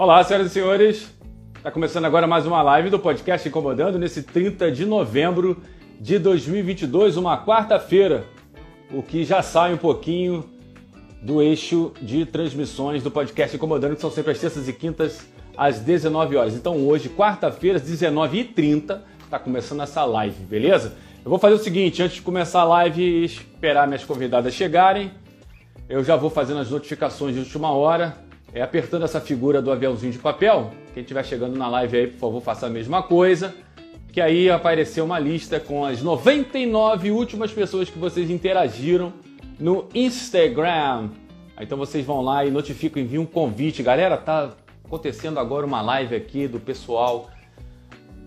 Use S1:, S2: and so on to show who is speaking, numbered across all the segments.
S1: Olá, senhoras e senhores. Está começando agora mais uma live do podcast Incomodando nesse 30 de novembro de 2022, uma quarta-feira, o que já sai um pouquinho do eixo de transmissões do podcast Incomodando, que são sempre as terças e quintas às 19 horas. Então hoje, quarta-feira, às 19h30, está começando essa live, beleza? Eu vou fazer o seguinte, antes de começar a live, esperar minhas convidadas chegarem, eu já vou fazendo as notificações de última hora é, apertando essa figura do aviãozinho de papel. Quem estiver chegando na live aí, por favor, faça a mesma coisa. Que aí apareceu uma lista com as 99 últimas pessoas que vocês interagiram no Instagram. Então vocês vão lá e notificam, enviam um convite. Galera, tá acontecendo agora uma live aqui do pessoal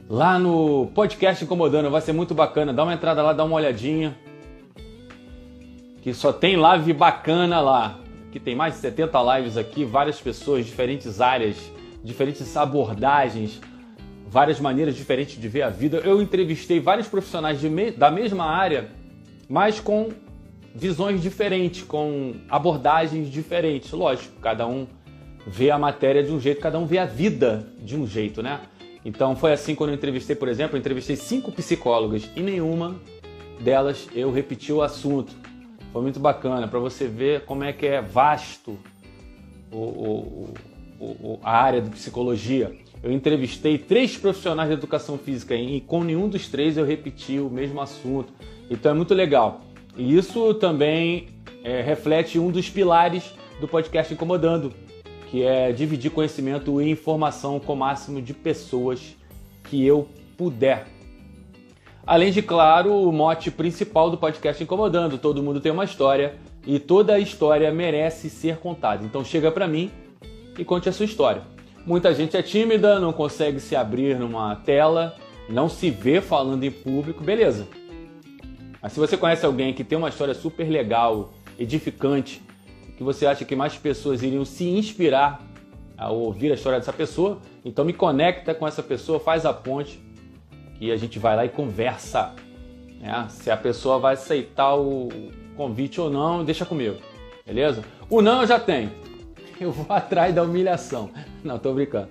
S1: lá no podcast Incomodando. Vai ser muito bacana. Dá uma entrada lá, dá uma olhadinha. Que só tem live bacana lá que tem mais de 70 lives aqui, várias pessoas, diferentes áreas, diferentes abordagens, várias maneiras diferentes de ver a vida. Eu entrevistei vários profissionais me da mesma área, mas com visões diferentes, com abordagens diferentes. Lógico, cada um vê a matéria de um jeito, cada um vê a vida de um jeito, né? Então foi assim quando eu entrevistei, por exemplo, eu entrevistei cinco psicólogas e nenhuma delas eu repeti o assunto. Foi muito bacana para você ver como é que é vasto o, o, o, a área de psicologia. Eu entrevistei três profissionais de educação física e com nenhum dos três eu repeti o mesmo assunto. Então é muito legal. E isso também é, reflete um dos pilares do podcast Incomodando, que é dividir conhecimento e informação com o máximo de pessoas que eu puder. Além de, claro, o mote principal do podcast Incomodando: todo mundo tem uma história e toda história merece ser contada. Então chega para mim e conte a sua história. Muita gente é tímida, não consegue se abrir numa tela, não se vê falando em público, beleza. Mas se você conhece alguém que tem uma história super legal, edificante, que você acha que mais pessoas iriam se inspirar ao ouvir a história dessa pessoa, então me conecta com essa pessoa, faz a ponte e a gente vai lá e conversa. Né? Se a pessoa vai aceitar o convite ou não, deixa comigo, beleza? O não eu já tenho. Eu vou atrás da humilhação. Não, tô brincando.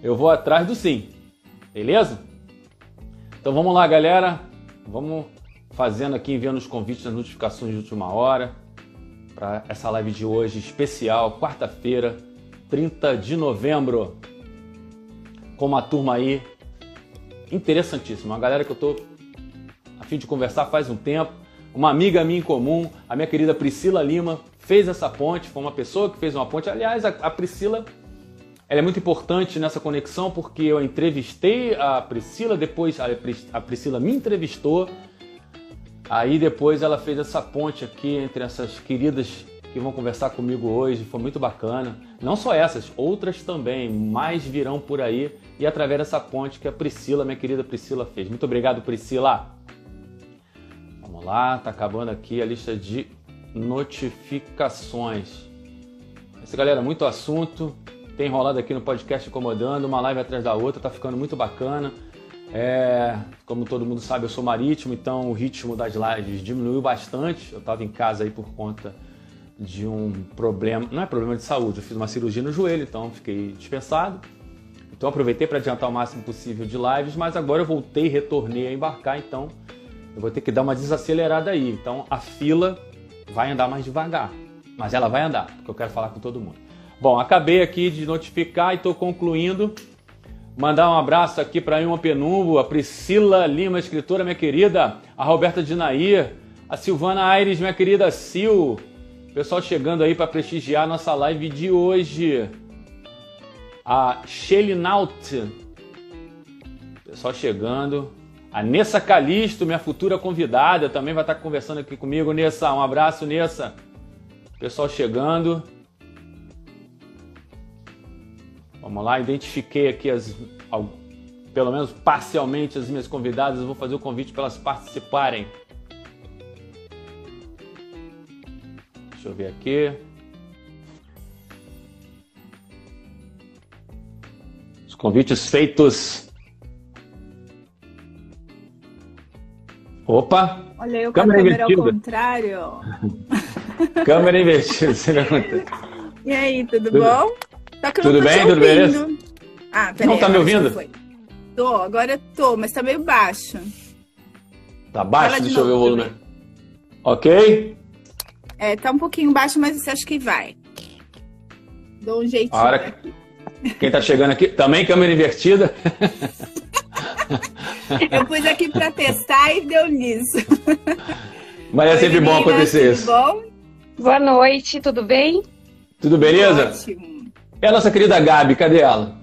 S1: Eu vou atrás do sim, beleza? Então vamos lá, galera. Vamos fazendo aqui, enviando os convites, as notificações de última hora para essa live de hoje especial, quarta-feira, 30 de novembro. Com uma turma aí interessantíssimo. Uma galera que eu tô a fim de conversar faz um tempo. Uma amiga minha em comum, a minha querida Priscila Lima, fez essa ponte, foi uma pessoa que fez uma ponte. Aliás, a, a Priscila ela é muito importante nessa conexão porque eu entrevistei a Priscila, depois a, a Priscila me entrevistou. Aí depois ela fez essa ponte aqui entre essas queridas que vão conversar comigo hoje, foi muito bacana. Não só essas, outras também, mais virão por aí e através dessa ponte que a Priscila, minha querida Priscila, fez. Muito obrigado, Priscila. Vamos lá, tá acabando aqui a lista de notificações. Essa galera, muito assunto. Tem rolado aqui no podcast incomodando, uma live atrás da outra, tá ficando muito bacana. É, como todo mundo sabe, eu sou marítimo, então o ritmo das lives diminuiu bastante. Eu estava em casa aí por conta de um problema, não é problema de saúde, eu fiz uma cirurgia no joelho, então fiquei dispensado. Então aproveitei para adiantar o máximo possível de lives, mas agora eu voltei, retornei a embarcar, então eu vou ter que dar uma desacelerada aí. Então a fila vai andar mais devagar, mas ela vai andar, porque eu quero falar com todo mundo. Bom, acabei aqui de notificar e estou concluindo. Mandar um abraço aqui para Ilma Penumbo, a Priscila Lima, escritora, minha querida, a Roberta Dinair, a Silvana Aires, minha querida Sil, Pessoal chegando aí para prestigiar nossa live de hoje. A Shelly Naut. Pessoal chegando. A Nessa Calisto, minha futura convidada, também vai estar conversando aqui comigo. Nessa, um abraço, Nessa. Pessoal chegando. Vamos lá, identifiquei aqui as, pelo menos parcialmente as minhas convidadas. Eu vou fazer o convite para elas participarem. Deixa eu ver aqui. Os convites feitos. Opa!
S2: Olha eu com câmera, câmera ao contrário.
S1: câmera invertida, você vai
S2: E aí, tudo, tudo, bom? Eu
S1: Tudo bem? Tudo bem?
S2: ouvindo. Ah, peraí.
S1: Não tá me ouvindo?
S2: Tô, agora tô, mas tá meio baixo.
S1: Tá baixo?
S2: Fala de
S1: Deixa eu ver o volume. Ok?
S2: É, tá um pouquinho baixo, mas você acha que vai. Dou um jeitinho.
S1: A hora. Quem tá chegando aqui, também câmera invertida.
S2: Eu pus aqui pra testar e deu nisso.
S1: Mas é
S2: Oi,
S1: sempre bom acontecer
S2: tudo
S1: isso.
S2: bom?
S3: Boa noite, tudo bem?
S1: Tudo beleza?
S2: Ótimo.
S1: E a nossa querida Gabi, cadê ela?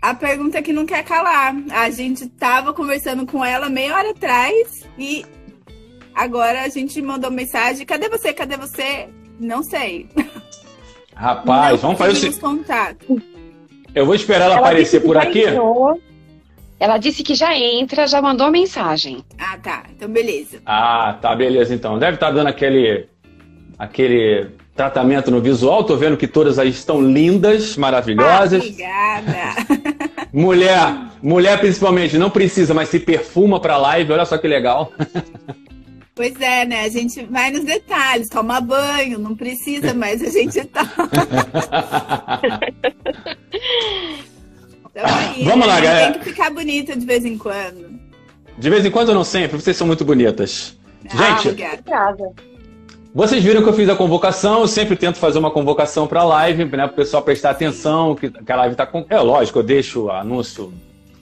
S2: A pergunta é que não quer calar. A gente tava conversando com ela meia hora atrás e agora a gente mandou mensagem. Cadê você? Cadê você? Não sei.
S1: Rapaz,
S2: não
S1: vamos fazer o seguinte.
S2: contato.
S1: Eu vou esperar ela,
S3: Ela
S1: aparecer por aqui.
S3: entrou. Ela disse que já entra, já mandou mensagem.
S2: Ah, tá. Então, beleza.
S1: Ah, tá, beleza então. Deve estar dando aquele aquele tratamento no visual. Tô vendo que todas aí estão lindas,
S2: Ah,
S1: maravilhosas.
S2: obrigada.
S1: mulher, mulher principalmente, não precisa, mas se perfuma pra live. Olha só que legal.
S2: Pois é, né? A gente vai nos detalhes, toma banho, não precisa, mas a gente tá. Então, aí,
S1: Vamos lá,
S2: né?
S1: galera.
S2: Tem que ficar bonita de vez em quando.
S1: De vez em quando, não sempre, vocês são muito bonitas.
S2: Ah,
S1: Gente,
S2: obrigada.
S3: Casa.
S1: Vocês viram que eu fiz a convocação, eu sempre tento fazer uma convocação para a live, né, para o pessoal prestar atenção, que, que a live está com. É lógico, eu deixo anúncio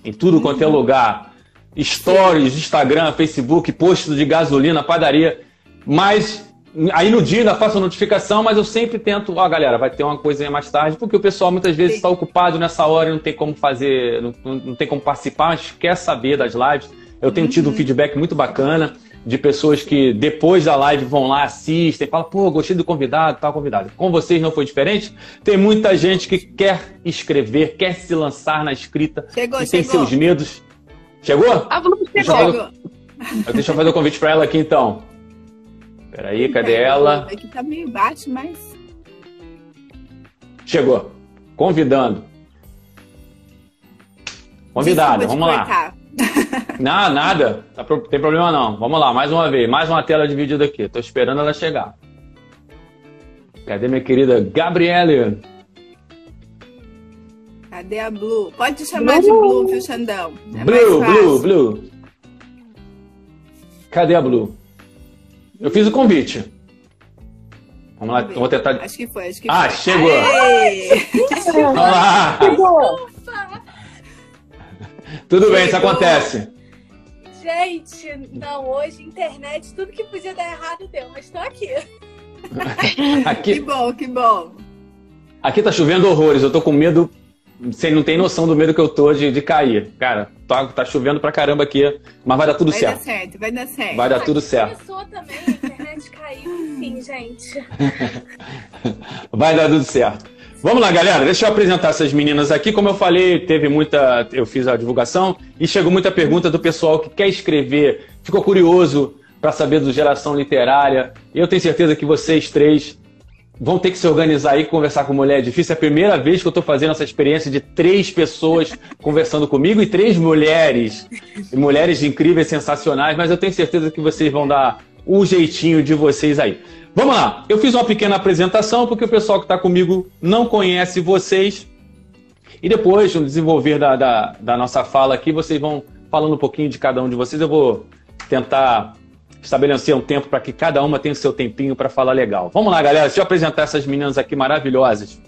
S1: em tudo quanto é lugar. Stories, Instagram, Facebook, posto de gasolina, padaria. Mas aí no dia ainda faço a notificação, mas eu sempre tento, ó, galera, vai ter uma coisinha mais tarde, porque o pessoal muitas vezes está ocupado nessa hora e não tem como fazer, não, não- não tem como participar, mas quer saber das lives. Eu tenho tido um feedback muito bacana de pessoas que depois da live vão lá, assistem, falam, pô, gostei do convidado, tal convidado. Com vocês não foi diferente? Tem muita gente que quer escrever, quer se lançar na escrita
S2: Chegou,
S1: e tem
S2: chegou.
S1: seus medos. Chegou?
S3: A Blue
S1: Deixa eu
S3: chegou.
S1: fazer-
S2: Chegou.
S1: Deixa eu fazer o convite para ela aqui então. Peraí, cadê ela?
S2: Aqui tá meio baixo, mas.
S1: Chegou. Convidando. Convidada,
S2: Desculpa
S1: vamos lá. Não, nada. Tá pro- Tem problema não. Vamos lá, mais uma vez. Mais uma tela dividida aqui. Tô esperando ela chegar. Cadê minha querida Gabriele?
S2: Cadê a Blue? Pode te chamar de Blue, viu, Xandão? É
S1: Blue,
S2: mais
S1: Blue,
S2: fácil.
S1: Blue. Cadê a Blue? Eu fiz o convite. Vamos lá, vou tentar.
S2: Acho que foi, acho que
S1: Ah,
S2: foi.
S1: chegou. Vamos lá.
S3: Chegou.
S1: Tudo bem, isso
S2: Chegou.
S1: acontece.
S4: Gente, não, hoje internet, tudo que podia dar errado deu, mas tô aqui.
S2: Que
S1: Aqui,
S2: bom, que bom.
S1: aqui tá chovendo horrores. Eu tô com medo. Você não tem noção do medo que eu tô de, de cair. Cara, tá, tá chovendo pra caramba aqui, mas vai dar tudo
S2: Vai
S1: certo.
S2: dar certo, vai dar certo.
S1: Vai dar tudo certo.
S4: Começou também, a internet caiu, enfim, gente.
S1: Vai dar tudo certo. Vamos lá, galera. Deixa eu apresentar essas meninas aqui. Como eu falei, teve muita. Eu fiz a divulgação e chegou muita pergunta do pessoal que quer escrever, ficou curioso para saber do geração literária. Eu tenho certeza que vocês três vão ter que se organizar aí, conversar com mulher é difícil. É a primeira vez que eu estou fazendo essa experiência de três pessoas conversando comigo e três mulheres. E mulheres incríveis, sensacionais, mas eu tenho certeza que vocês vão dar o jeitinho de vocês aí. Vamos lá, eu fiz uma pequena apresentação porque o pessoal que está comigo não conhece vocês. E depois, no desenvolver da, da, da nossa fala aqui, vocês vão falando um pouquinho de cada um de vocês. Eu vou tentar estabelecer um tempo para que cada uma tenha o seu tempinho para falar legal. Vamos lá, galera. Deixa eu apresentar essas meninas aqui maravilhosas.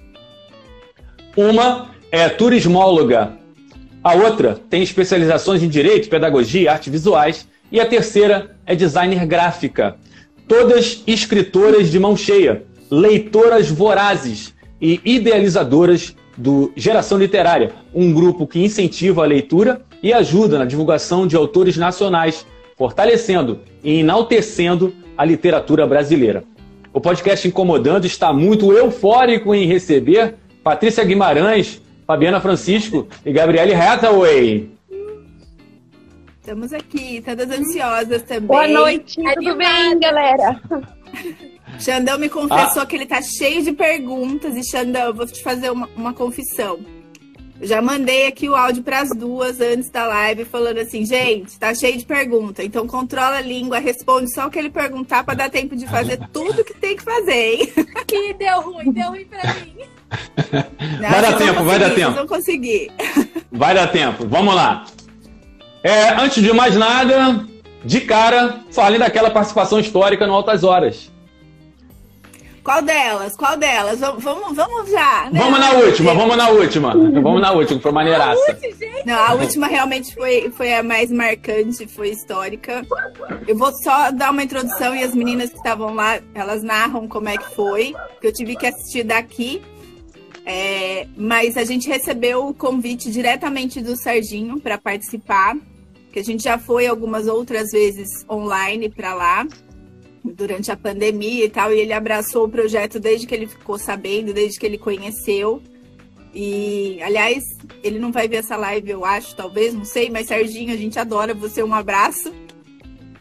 S1: Uma é turismóloga, a outra tem especializações em direito, pedagogia artes visuais, e a terceira é designer gráfica. Todas escritoras de mão cheia, leitoras vorazes e idealizadoras do Geração Literária, um grupo que incentiva a leitura e ajuda na divulgação de autores nacionais, fortalecendo e enaltecendo a literatura brasileira. O podcast Incomodando está muito eufórico em receber Patrícia Guimarães, Fabiana Francisco e Gabriele Hathaway.
S2: Estamos aqui, todas ansiosas também.
S3: Boa noite, tudo
S4: Animada.
S3: bem, galera?
S2: Xandão me confessou que ele tá cheio de perguntas. E, Xandão, eu vou te fazer uma, uma confissão. Eu já mandei aqui o áudio pras duas antes da live, falando assim: gente, tá cheio de pergunta. Então controla a língua, responde só o que ele perguntar pra dar tempo de fazer tudo que tem que fazer, hein?
S4: Que deu ruim, deu ruim pra mim.
S2: Não,
S1: vai dar tempo, vai dar tempo.
S2: Vocês vão conseguir.
S1: Vai dar tempo. Vamos lá. É, antes de mais nada, de cara, falem daquela participação histórica no Altas Horas.
S2: Qual delas? Qual delas? Vamos, vamos, já. né?
S1: Vamos na última, vamos na última. Vamos na última, foi maneiraça.
S2: Não, a última realmente foi, foi a mais marcante, foi histórica. Eu vou só dar uma introdução e as meninas que estavam lá, elas narram como é que foi, que eu tive que assistir daqui. É, mas a gente recebeu o convite diretamente do Serginho para participar, que a gente já foi algumas outras vezes online para lá durante a pandemia e tal, e ele abraçou o projeto desde que ele ficou sabendo, desde que ele conheceu. E, aliás, ele não vai ver essa live, eu acho, talvez, não sei, mas Serginho, a gente adora você, um abraço.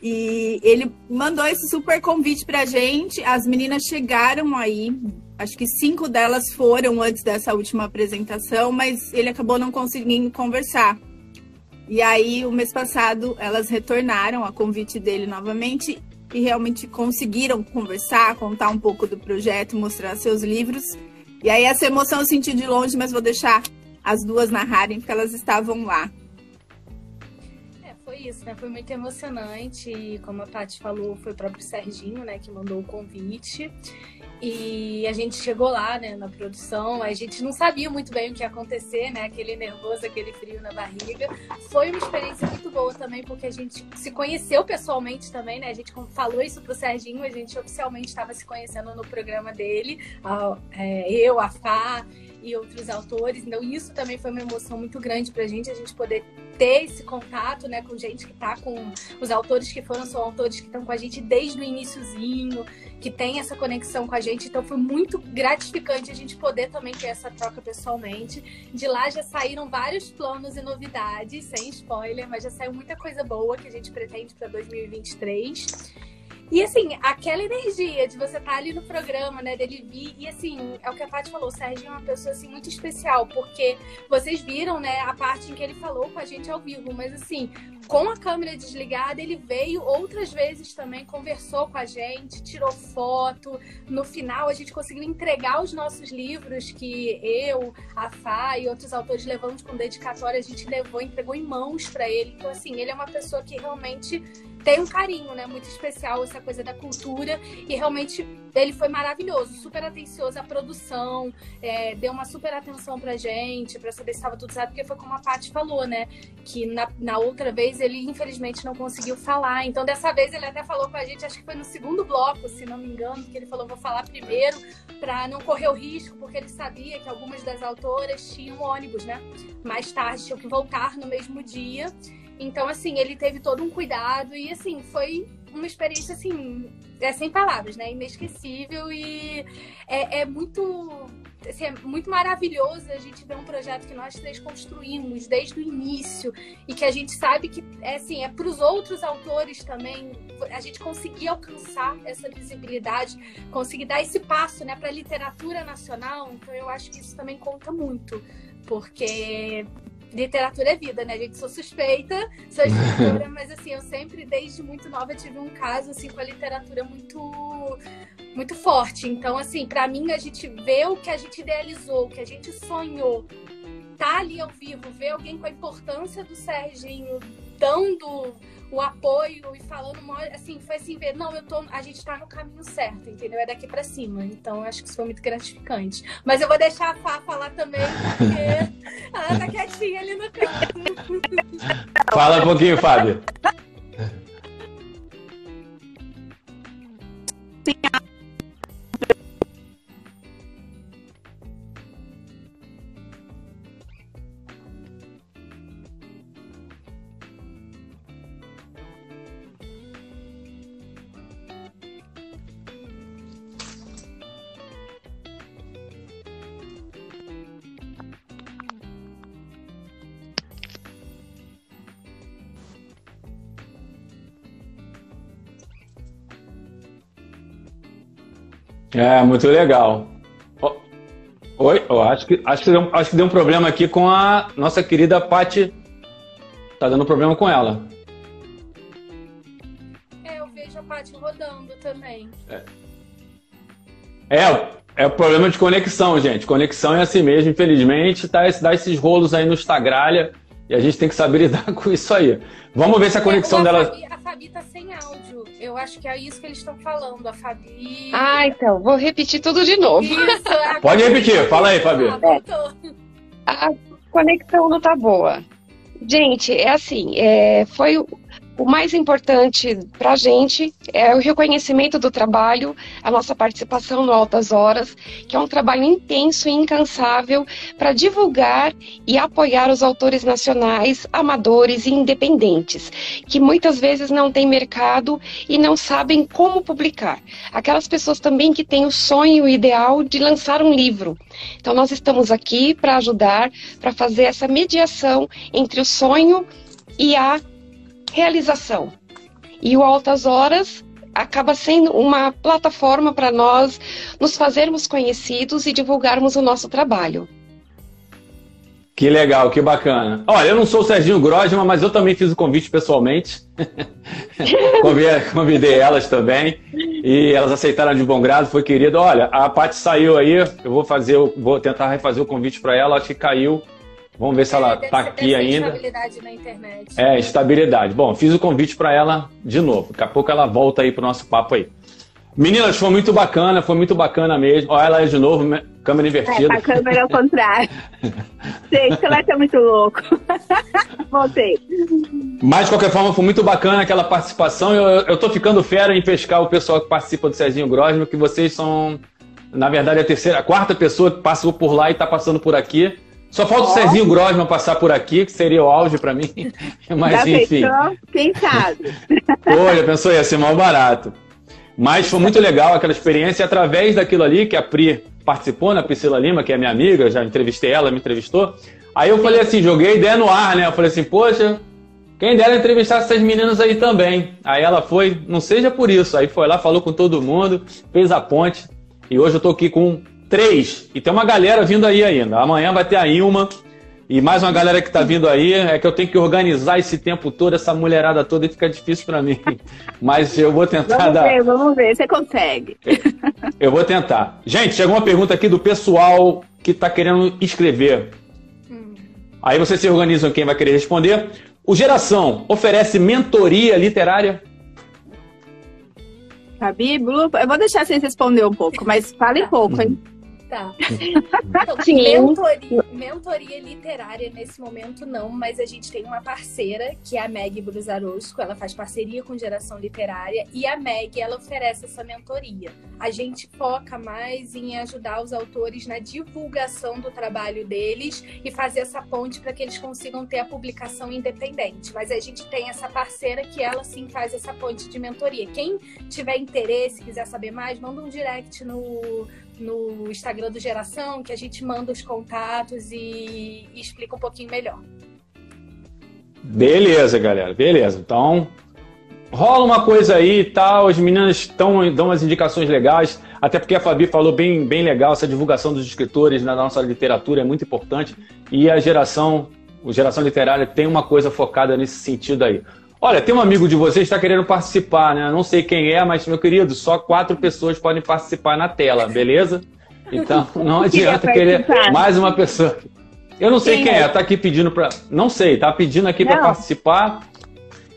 S2: E ele mandou esse super convite pra gente. As meninas chegaram aí, acho que cinco delas foram antes dessa última apresentação, mas ele acabou não conseguindo conversar. E aí, o mês passado, elas retornaram a convite dele novamente e realmente conseguiram conversar, contar um pouco do projeto, mostrar seus livros. E aí essa emoção eu senti de longe, mas vou deixar as duas narrarem, porque elas estavam lá.
S4: É, foi isso, né? Foi muito emocionante. E como a Paty falou, foi o próprio Serginho, né, que mandou o convite. E a gente chegou lá, né, na produção, a gente não sabia muito bem o que ia acontecer, né, aquele nervoso, aquele frio na barriga. Foi uma experiência muito boa também, porque a gente se conheceu pessoalmente também, né, a gente falou isso pro Serginho, a gente oficialmente estava se conhecendo no programa dele, a, é, eu, a Fá e outros autores, então isso também foi uma emoção muito grande pra gente, a gente poder ter esse contato, né, com gente que tá com os autores que foram, são autores que estão com a gente desde o iníciozinho, que tem essa conexão com a gente, então foi muito gratificante a gente poder também ter essa troca pessoalmente. De lá já saíram vários planos e novidades, sem spoiler, mas já saiu muita coisa boa que a gente pretende para 2023. E assim, aquela energia de você estar ali no programa, né, dele vir, e assim, é o que a Paty falou, o Sérgio é uma pessoa assim muito especial, porque vocês viram, né, a parte em que ele falou com a gente ao vivo, mas assim, com a câmera desligada, ele veio outras vezes também, conversou com a gente, tirou foto. No final, a gente conseguiu entregar os nossos livros que eu, a Fá e outros autores levamos com dedicatória, a gente levou, entregou em mãos para ele. Então, assim, ele é uma pessoa que realmente tem um carinho, né, muito especial essa coisa da cultura e realmente ele foi maravilhoso, super atencioso à produção, é, deu uma super atenção pra gente, pra saber se estava tudo certo, porque foi como a Paty falou, né, que na, na outra vez ele infelizmente não conseguiu falar, então dessa vez ele até falou com a gente, acho que foi no segundo bloco, se não me engano, que ele falou, vou falar primeiro pra não correr o risco, porque ele sabia que algumas das autoras tinham ônibus, né, mais tarde tinham que voltar no mesmo dia, então, assim, ele teve todo um cuidado e, assim, foi uma experiência, assim, é sem palavras, né? Inesquecível e é, é muito. Assim, é muito maravilhoso a gente ver um projeto que nós três construímos desde o início e que a gente sabe que é assim é para os outros autores também a gente conseguir alcançar essa visibilidade conseguir dar esse passo né para a literatura nacional então eu acho que isso também conta muito porque literatura é vida, né? A gente sou suspeita, sou escritora, mas assim, eu sempre, desde muito nova, tive um caso assim com a literatura muito muito forte. Então, assim, para mim a gente vê o que a gente idealizou, o que a gente sonhou, tá ali ao vivo, ver alguém com a importância do Serginho dando o apoio e falando assim, foi assim, ver, não, eu tô, a gente tá no caminho certo, entendeu? É daqui para cima. Então, acho que isso foi muito gratificante. Mas eu vou deixar a Fá falar também, porque ela tá quietinha ali no canto.
S1: Fala um pouquinho, Fábio. É, muito legal. Oi, oh, acho, que, acho, que deu, acho que deu um problema aqui com a nossa querida Paty. Tá dando problema com ela.
S4: É, eu vejo a Paty rodando também.
S1: É. é, É o problema de conexão, gente. Conexão é assim mesmo, infelizmente, tá, dá esses rolos aí no Instagram e a gente tem que saber lidar com isso aí. Vamos ver se a conexão dela.
S4: Fabi, Eu acho que é isso que eles estão falando. A Fabi.
S3: Ah, então, vou repetir tudo de novo.
S4: Isso, a
S1: Pode repetir, fala aí, Fabi.
S4: Ah.
S3: A conexão não tá boa. Gente, é assim, é, foi o- mais importante para a gente é o reconhecimento do trabalho, a nossa participação no Altas Horas, que é um trabalho intenso e incansável para divulgar e apoiar os autores nacionais, amadores e independentes, que muitas vezes não têm mercado e não sabem como publicar. Aquelas pessoas também que têm o sonho ideal de lançar um livro. Então, nós estamos aqui para ajudar, para fazer essa mediação entre o sonho e a realização. E o Altas Horas acaba sendo uma plataforma para nós nos fazermos conhecidos e divulgarmos o nosso trabalho.
S1: Que legal, que bacana. Olha, eu não sou o Serginho Grosma, mas eu também fiz o convite pessoalmente. Convidei- elas também. E elas aceitaram de bom grado, foi querido. Olha, a Paty saiu aí, eu vou fazer, vou tentar refazer o convite para ela, acho que caiu. Vamos ver se ela tá
S4: ser-
S1: aqui ainda.
S4: Estabilidade na internet.
S1: É, estabilidade. Bom, fiz o convite para ela de novo. Daqui a pouco ela volta aí pro nosso papo aí. Meninas, foi muito bacana, foi muito bacana mesmo. Olha ela aí de novo, me- câmera
S2: É,
S1: invertida.
S2: a câmera ao contrário. Sei que você vai ser muito louco. Voltei.
S1: Mas, de qualquer forma, foi muito bacana aquela participação. Eu, eu tô ficando fera em pescar o pessoal que participa do Serginho Grosma, que vocês são, na verdade, a terceira, a quarta pessoa que passou por lá e tá passando por aqui. Só falta o
S2: Ó.
S1: Serginho Grosma passar por aqui, que seria o auge para mim. Mas,
S2: Já
S1: enfim.
S2: pensou? Quem sabe?
S1: Olha, pensou, ia ser mal barato. Mas foi muito legal aquela experiência, e através daquilo ali que a Pri participou, né? A Priscila Lima, que é minha amiga, já entrevistei ela, me entrevistou. Aí eu falei assim, joguei ideia no ar, né? Eu falei assim, poxa, quem dera entrevistar essas meninas aí também. Aí ela foi, não seja por isso. Aí foi lá, falou com todo mundo, fez a ponte. E hoje eu tô aqui com três. E tem uma galera vindo aí ainda. Amanhã vai ter a Ilma. E mais uma galera que tá vindo aí. É que eu tenho que organizar esse tempo todo, essa mulherada toda, e fica difícil para mim. Mas eu vou tentar
S2: Vamos
S1: dar.
S2: ver, vamos ver. Você consegue.
S1: Eu vou tentar. Gente, chegou uma pergunta aqui do pessoal que tá querendo escrever.
S4: Hum.
S1: Aí vocês se organizam quem vai querer responder. O Geração oferece mentoria literária?
S2: Fabi, Blue, eu vou deixar vocês responder um pouco, mas falem pouco, hein?
S4: Tá. Então, mentoria, mentoria literária nesse momento não, mas a gente tem uma parceira que é a Meg Brusarosco, ela faz parceria com Geração Literária e a Meg ela oferece essa mentoria. A gente foca mais em ajudar os autores na divulgação do trabalho deles e fazer essa ponte para que eles consigam ter a publicação independente. Mas a gente tem essa parceira que ela sim faz essa ponte de mentoria. Quem tiver interesse, quiser saber mais, manda um direct no no Instagram do Geração, que a gente manda os contatos e, e explica um pouquinho melhor.
S1: Beleza, galera. Beleza. Então, rola uma coisa aí e tal. As meninas tão, dão umas indicações legais. Até porque a Fabi falou bem, bem legal. Essa divulgação dos escritores na nossa literatura é muito importante. E a geração, o Geração Literária tem uma coisa focada nesse sentido aí. Olha, tem um amigo de vocês que está querendo participar, né? Não sei quem é, mas, meu querido, só quatro pessoas podem participar na tela, beleza? Então, não adianta
S2: Queria
S1: querer mais uma pessoa. Eu não sei
S2: Quem
S1: quem
S2: é?
S1: é, tá aqui pedindo para. Não sei, tá pedindo aqui para participar.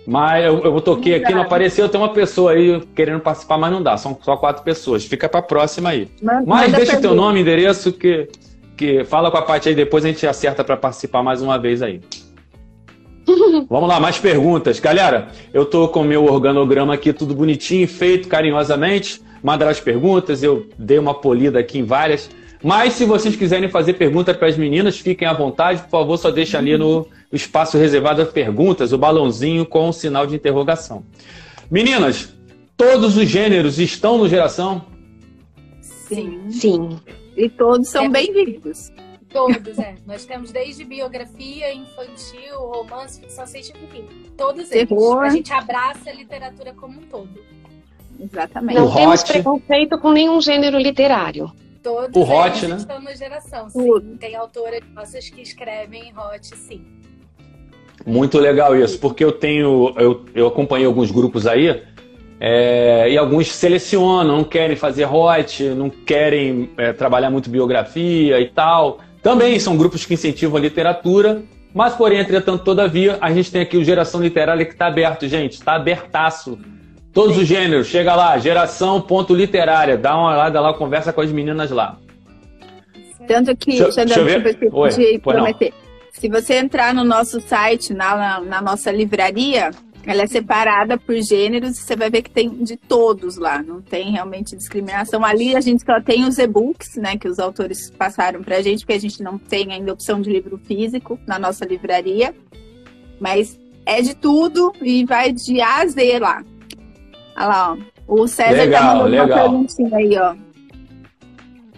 S1: Mas eu, eu toquei aqui, não apareceu, tem uma pessoa aí querendo participar, mas não dá, são só quatro pessoas. Fica pra próxima aí.
S2: Manda-
S1: Mas
S2: manda
S1: deixa o teu nome, endereço, que, que fala com a Paty aí, depois a gente acerta pra participar mais uma vez aí. Vamos lá, mais perguntas. Galera, eu tô com o meu organograma aqui, tudo bonitinho, feito carinhosamente. Mandaram as perguntas, eu dei uma polida aqui em várias. Mas se vocês quiserem fazer perguntas para as meninas, fiquem à vontade, por favor, só deixa ali no espaço reservado a perguntas, o balãozinho com o sinal de interrogação. Meninas, todos os gêneros estão no Geração?
S2: Sim.
S3: Sim.
S2: E todos são
S4: É.
S2: bem-vindos.
S4: Todos, é. Nós temos desde biografia, infantil, romance, ficção científica, enfim. Todos
S2: Terror.
S4: eles. A gente abraça a literatura como um todo.
S2: Exatamente.
S1: O
S3: Não temos
S1: hot.
S3: preconceito com nenhum gênero literário.
S4: Todos
S1: O hot, né?
S4: estão na geração, sim.
S2: Tudo.
S4: Tem autoras nossas que escrevem em hot, sim.
S1: Muito legal isso, porque eu tenho, eu, eu acompanhei alguns grupos aí, É, e alguns selecionam, não querem fazer hot, não querem é, trabalhar muito biografia e tal. Também são grupos que incentivam a literatura, mas, porém, entretanto, todavia, a gente tem aqui o Geração Literária que está aberto, gente, está abertaço. Todos Sim. os gêneros, chega lá, geração ponto literária, dá uma olhada lá, conversa com as meninas lá.
S2: Tanto que, deixa, deixa eu. Oi, prometer. Se você entrar no nosso site, na, na, na nossa livraria, ela é separada por gêneros e você vai ver que tem de todos lá, não tem realmente discriminação. Ali a gente só tem os e-books, né, que os autores passaram pra gente, porque a gente não tem ainda opção de livro físico na nossa livraria. Mas é de tudo e vai de A a Z lá. Olha lá, ó. O César
S1: legal,
S2: tá mandando
S1: legal.
S2: uma perguntinha aí, ó.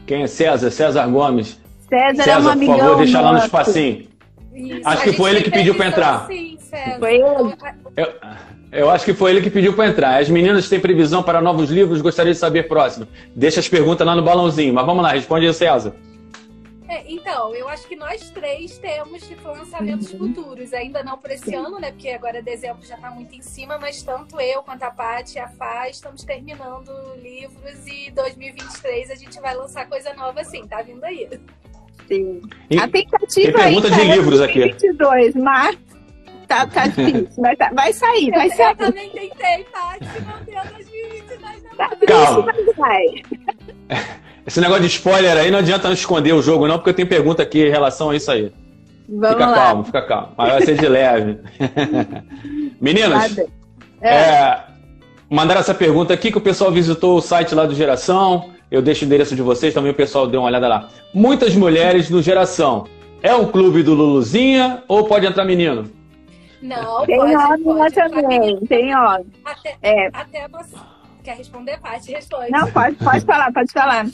S1: Quem é César? César Gomes.
S2: César,
S1: César
S2: é um amigão
S1: por favor, deixa lá no espacinho.
S4: Isso.
S1: Acho que foi ele que pediu pra
S4: previsão,
S1: entrar.
S4: Sim, César.
S2: Foi ele?
S1: Eu, eu acho que foi ele que pediu para entrar. As meninas têm previsão para novos livros? Gostaria de saber próximo. Deixa as perguntas lá no balãozinho. Mas vamos lá, responde aí, César.
S4: É, então, eu acho que nós três temos tipo, lançamentos
S2: Uhum.
S4: futuros. Ainda não por esse ano, né? Porque agora dezembro já tá muito em cima, mas tanto eu quanto a Paty e a Fá estamos terminando livros e 2023 a gente vai lançar coisa nova assim, tá vindo aí.
S2: Sim.
S1: E-
S2: A tentativa
S1: tem pergunta
S2: aí,
S1: de
S2: cara,
S1: livros aqui.
S2: 2022, mas tá, tá difícil. Mas tá- vai sair, vai
S4: eu,
S2: sair.
S4: eu também tentei, Paty, não deu 2022 não.
S2: Tá
S1: Calma.
S2: triste, vai.
S1: Esse negócio de spoiler aí não adianta não esconder o jogo, não, porque eu tenho pergunta aqui em relação a isso aí.
S2: Vamos
S1: fica
S2: lá.
S1: calmo, fica calmo. Mas vai ser de leve. Meninas,
S2: Nada.
S1: é, mandaram essa pergunta aqui que o pessoal visitou o site lá do Geração. Eu deixo o endereço de vocês, também o pessoal deu uma olhada lá. Muitas mulheres no Geração. É um clube do Luluzinha ou pode entrar menino?
S4: Não,
S2: Tem
S4: pode,
S2: homem lá
S4: pode.
S2: também, tem homem.
S4: Até,
S2: É.
S4: até você. Quer responder, Paty? Responde.
S2: Não, pode, pode falar, pode falar.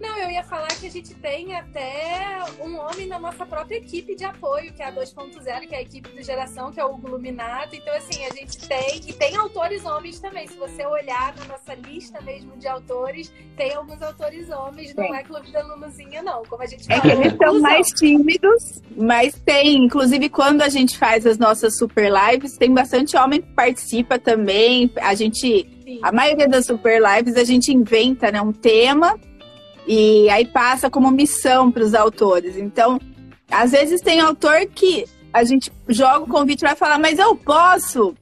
S4: Não, eu ia falar que a gente tem até um homem na nossa própria equipe de apoio, que é a 2.0, que é a equipe do Geração, que é o Hugo Luminato. Então, assim, a gente tem. E tem autores homens também. Se você olhar na nossa lista mesmo de autores, tem alguns autores homens. Não é Clube da Luluzinha, não. Como a gente
S2: É
S4: fala.
S2: que eles são mais tímidos, mas tem, inclusive quando a gente faz as nossas super lives, tem bastante homem que participa também. A gente,
S4: Sim.
S2: a maioria das super lives a gente inventa, né, um tema e aí passa como missão para os autores. Então, às vezes tem autor que a gente joga o convite e vai falar, mas eu posso?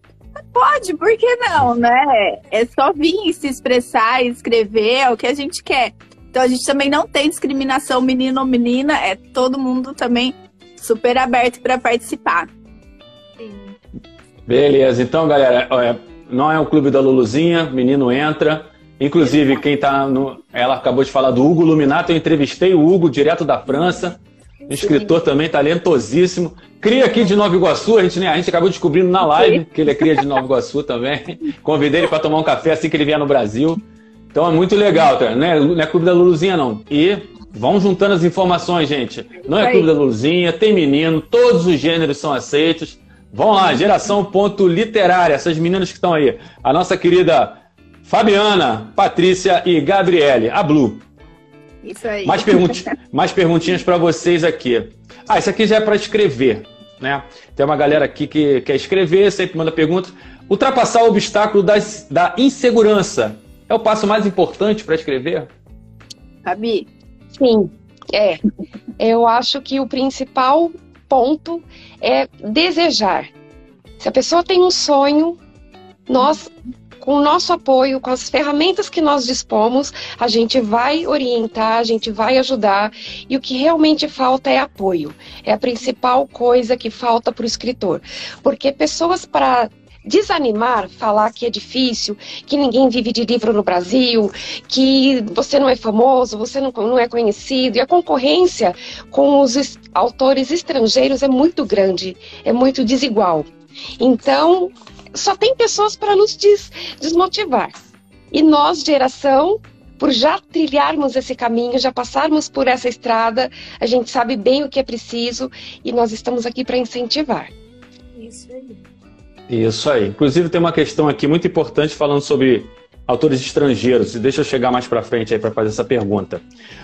S2: Pode, por que não, né? É só vir e se expressar e escrever, é o que a gente quer. Então a gente também não tem discriminação menino ou menina, é todo mundo também super aberto para participar.
S4: Sim.
S1: Beleza, então galera, não é o clube da Luluzinha, menino entra. Inclusive, quem tá no. Ela acabou de falar do Hugo Luminato, eu entrevistei o Hugo direto da França. Um escritor também talentosíssimo. Cria aqui de Nova Iguaçu, a gente, né, a gente acabou descobrindo na live que ele é cria de Nova Iguaçu também. Convidei ele para tomar um café assim que ele vier no Brasil. Então é muito legal, tá? não, é, não é clube da Luluzinha, não. E vão juntando as informações, gente. Não é clube da Luluzinha, tem menino, todos os gêneros são aceitos. Vão lá, geração ponto literária, essas meninas que estão aí. A nossa querida Fabiana, Patrícia e Gabriele, a Blue.
S2: Isso aí.
S1: Mais, pergunti mais perguntinhas para vocês aqui. Ah, isso aqui já é para escrever, né? Tem uma galera aqui que quer escrever, sempre manda perguntas. Ultrapassar o obstáculo das, da insegurança é o passo mais importante para escrever?
S2: Fabi,
S3: Sim, é. Eu acho que o principal ponto é desejar. Se a pessoa tem um sonho, nós, com o nosso apoio, com as ferramentas que nós dispomos, a gente vai orientar, a gente vai ajudar. E o que realmente falta é apoio. É a principal coisa que falta para o escritor. Porque pessoas para desanimar, falar que é difícil, que ninguém vive de livro no Brasil, que você não é famoso, você não, não é conhecido, e a concorrência com os es- autores estrangeiros é muito grande, é muito desigual. Então, só tem pessoas para nos des- desmotivar. E nós, geração, por já trilharmos esse caminho, já passarmos por essa estrada, a gente sabe bem o que é preciso e nós estamos aqui para incentivar.
S4: Isso aí.
S1: Isso aí. Inclusive tem uma questão aqui muito importante falando sobre autores estrangeiros. E Deixa eu chegar mais para frente aí para fazer essa pergunta.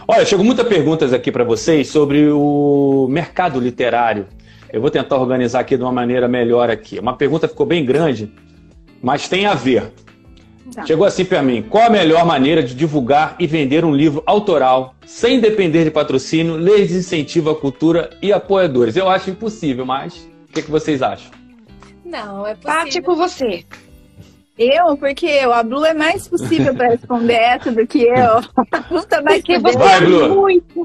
S1: Olha, chegou muitas perguntas aqui para vocês sobre o mercado literário. Eu vou tentar organizar aqui de uma maneira melhor aqui. Uma pergunta ficou bem grande, mas tem a ver. Tá. Chegou assim para mim. Qual a melhor maneira de divulgar e vender um livro autoral sem depender de patrocínio, leis de incentivo à cultura e apoiadores? Eu acho impossível, mas o que, que vocês acham?
S4: Não, é possível.
S3: Pati, com você.
S2: Eu, porque eu, a Blue é mais possível para responder essa do que eu. A Blue tá mais
S3: que você Vai, Blue. muito.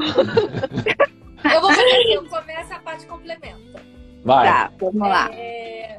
S4: eu vou fazer assim, eu começo a parte complementa.
S1: Vai.
S2: Tá, vamos lá. É...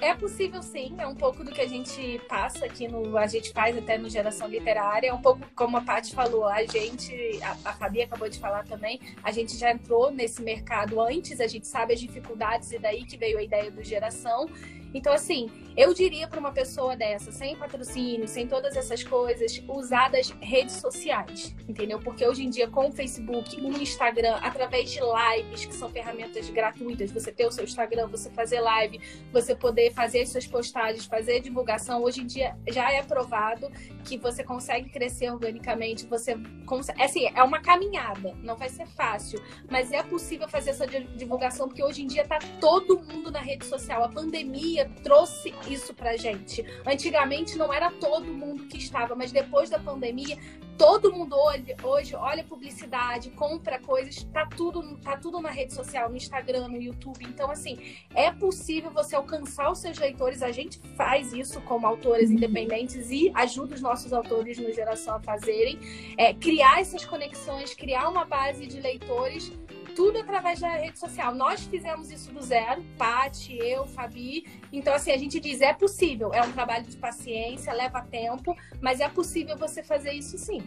S4: É possível sim, é um pouco do que a gente passa aqui no. A gente faz até no Geração Literária, é um pouco como a Paty falou, a gente, a, a Fabi acabou de falar também, a gente já entrou nesse mercado antes, a gente sabe as dificuldades e daí que veio a ideia do Geração. Então, assim, eu diria para uma pessoa dessa, sem patrocínio, sem todas essas coisas, usar das redes sociais, entendeu? Porque hoje em dia, com o Facebook, o Instagram, através de lives, que são ferramentas gratuitas, você ter o seu Instagram, você fazer live, você poder fazer as suas postagens, fazer divulgação, hoje em dia já é provado que você consegue crescer organicamente, você consegue. Assim, é uma caminhada, não vai ser fácil, mas é possível fazer essa divulgação, porque hoje em dia está todo mundo na rede social. A pandemia trouxe isso pra gente. Antigamente não era todo mundo que estava, mas depois da pandemia, todo mundo hoje, hoje olha publicidade, compra coisas, tá tudo, tá tudo na rede social, no Instagram, no YouTube. Então, assim, é possível você alcançar os seus leitores. A gente faz isso como autores uhum. independentes e ajuda os nossos autores no geração a fazerem. É, criar essas conexões, criar uma base de leitores tudo através da rede social. Nós fizemos isso do zero, Pati, eu, Fabi. Então, assim, a gente diz, é possível. É um trabalho de paciência, leva tempo, mas é possível você fazer isso sim.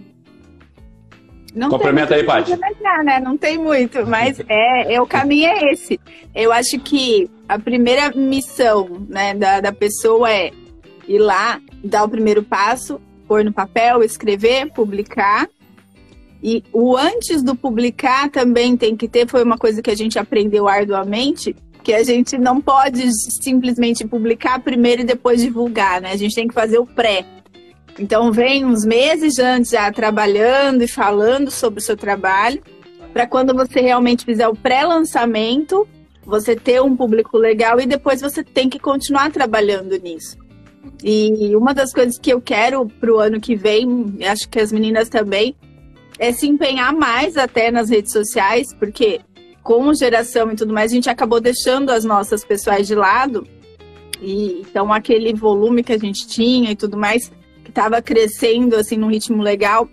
S2: Não
S1: Complementa aí, Paty.
S2: Né? Não tem muito, mas é, é, o caminho é esse. Eu acho que a primeira missão né, da, da pessoa é ir lá, dar o primeiro passo, pôr no papel, escrever, publicar e o antes do publicar também tem que ter, foi uma coisa que a gente aprendeu arduamente, que a gente não pode simplesmente publicar primeiro e depois divulgar, né? A gente tem que fazer o pré. Então vem uns meses antes já trabalhando e falando sobre o seu trabalho, para quando você realmente fizer o pré-lançamento, você ter um público legal e depois você tem que continuar trabalhando nisso. E uma das coisas que eu quero para o ano que vem, acho que as meninas também, é se empenhar mais até nas redes sociais, porque com geração e tudo mais, a gente acabou deixando as nossas pessoais de lado. E então aquele volume que a gente tinha e tudo mais, que estava crescendo assim num ritmo legal,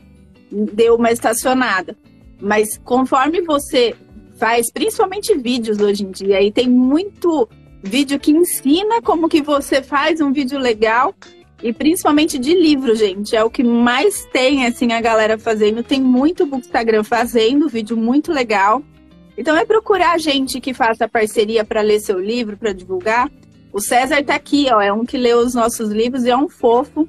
S2: deu uma estacionada. Mas conforme você faz, principalmente vídeos hoje em dia, e tem muito vídeo que ensina como que você faz um vídeo legal e principalmente de livro, gente. É o que mais tem, assim, a galera fazendo. Tem muito Bookstagram fazendo, vídeo muito legal. Então é procurar gente que faça parceria para ler seu livro, para divulgar. O César tá aqui, ó, é um que lê os nossos livros e é um fofo.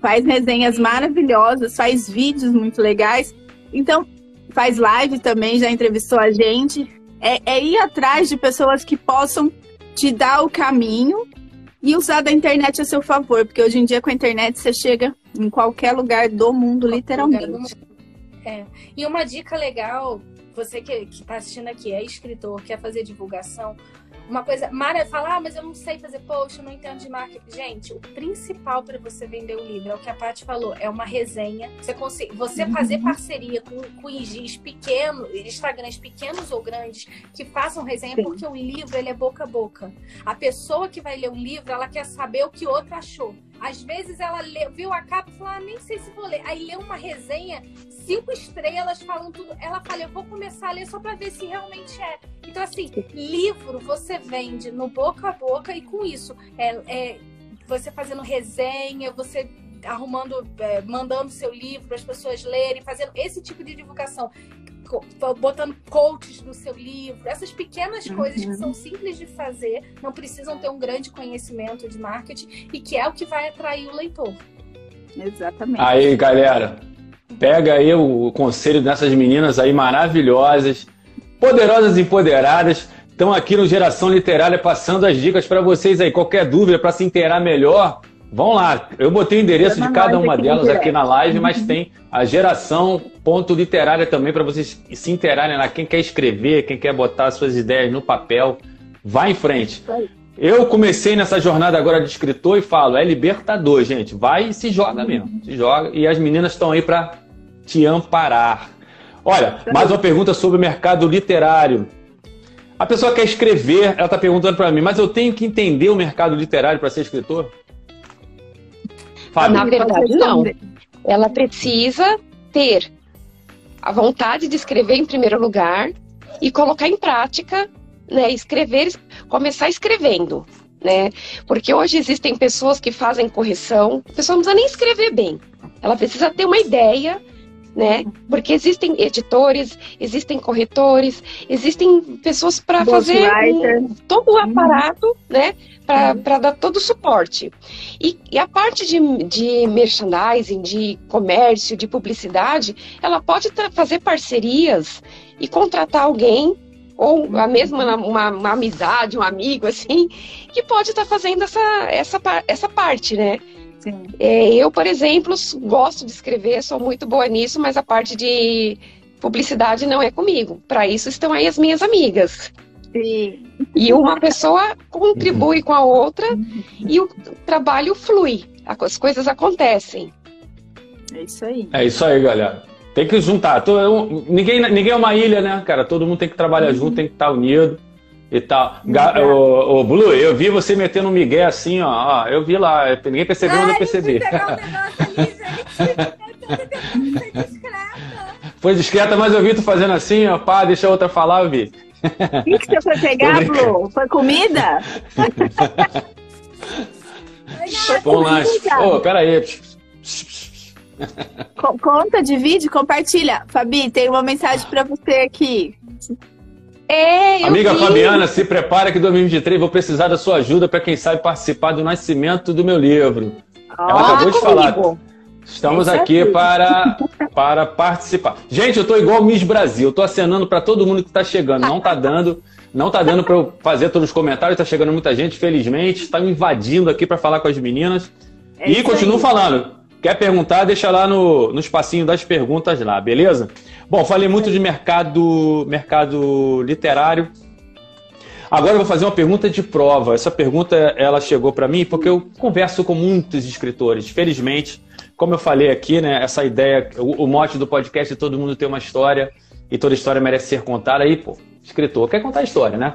S2: Faz resenhas maravilhosas, faz vídeos muito legais. Então, faz live também, já entrevistou a gente. É, é ir atrás de pessoas que possam te dar o caminho e usar da internet a seu favor, porque hoje em dia com a internet você chega em qualquer lugar do mundo, literalmente. Do mundo.
S4: É. E uma dica legal, você que está assistindo aqui, é escritor, quer fazer divulgação, uma coisa. Mara fala, ah, mas eu não sei fazer post, eu não entendo de marketing. Gente, o principal para você vender o livro é o que a Paty falou: é uma resenha. Você, consegue, você uhum. fazer parceria com, com IGs pequenos, Instagrams pequenos ou grandes, que façam resenha, Sim. porque o livro ele é boca a boca. A pessoa que vai ler o livro, ela quer saber o que outra achou. Às vezes ela lê, viu a capa e falou, ah, nem sei se vou ler. Aí lê uma resenha, cinco estrelas, falam tudo. Ela fala, eu vou começar a ler só para ver se realmente é. Então, assim, livro você vende no boca a boca e com isso, é, é você fazendo resenha, você arrumando, é, mandando seu livro para as pessoas lerem, fazendo esse tipo de divulgação botando coaches no seu livro, essas pequenas uhum. coisas que são simples de fazer, não precisam ter um grande conhecimento de marketing e que é o que vai atrair o leitor.
S2: Exatamente.
S1: Aí, galera, pega aí o conselho dessas meninas aí maravilhosas, poderosas e empoderadas. Estão aqui no Geração Literária passando as dicas para vocês aí. Qualquer dúvida para se inteirar melhor, Vão lá, eu botei o endereço de cada uma delas aqui na live, mas tem a geração ponto literária também para vocês se interarem lá. Quem quer escrever, quem quer botar suas ideias no papel, vá em frente. Eu comecei nessa jornada agora de escritor e falo, é libertador, gente. Vai e se joga mesmo. Se joga. E as meninas estão aí para te amparar. Olha, mais uma pergunta sobre o mercado literário. A pessoa quer escrever, ela está perguntando para mim, mas eu tenho que entender o mercado literário para ser escritor?
S3: Fábio. Na verdade, não. Ela precisa ter a vontade de escrever em primeiro lugar e colocar em prática né, escrever, começar escrevendo, né? Porque hoje existem pessoas que fazem correção, a pessoa não precisa nem escrever bem, ela precisa ter uma ideia, né? Porque existem editores, existem corretores, existem pessoas para fazer um, todo o aparato, uhum. né? Para dar todo o suporte. E, e a parte de, de merchandising, de comércio, de publicidade, ela pode fazer parcerias e contratar alguém ou a mesma uma, uma, amizade, um amigo, assim, que pode estar tá fazendo essa, essa, essa parte, né? É, eu, por exemplo, gosto de escrever, sou muito boa nisso, mas a parte de publicidade não é comigo. Para isso estão aí as minhas amigas. Sim. E uma pessoa contribui com a outra e o trabalho flui, as coisas acontecem.
S2: É isso aí.
S1: É isso aí, galera. Tem que juntar. Todo, ninguém, ninguém é uma ilha, né, cara? Todo mundo tem que trabalhar uhum. junto, tem que estar unido e tal. Ga, o, o, Blue, eu vi você metendo um migué assim, ó, ó. Eu vi lá. Ninguém percebeu, mas eu percebi. Foi discreta, mas eu vi tu fazendo assim, ó, pá, deixa a outra falar, eu vi.
S2: O que, que você foi pegar, Blue? Foi comida?
S1: Foi lanche. Ô, oh, pera aí.
S2: Conta, divide, compartilha. Fabi, tem uma mensagem para você aqui.
S1: É, Amiga vi. Fabiana, se prepara que em 2023 vou precisar da sua ajuda para quem sabe participar do nascimento do meu livro. Ah, Ela acabou de falar. Estamos aqui para, para participar. Gente, eu estou igual Miss Brasil. Eu tô acenando para todo mundo que está chegando. Não está dando, não tá dando para eu fazer todos os comentários. Está chegando muita gente, felizmente. Está invadindo aqui para falar com as meninas. É e continuo aí. falando. Quer perguntar, deixa lá no, no espacinho das perguntas lá, beleza? Bom, falei muito de mercado, mercado literário. Agora eu vou fazer uma pergunta de prova. Essa pergunta ela chegou para mim porque eu converso com muitos escritores. Felizmente, como eu falei aqui, né, essa ideia, o, o mote do podcast é todo mundo tem uma história e toda história merece ser contada. Aí, pô, escritor quer contar a história, né?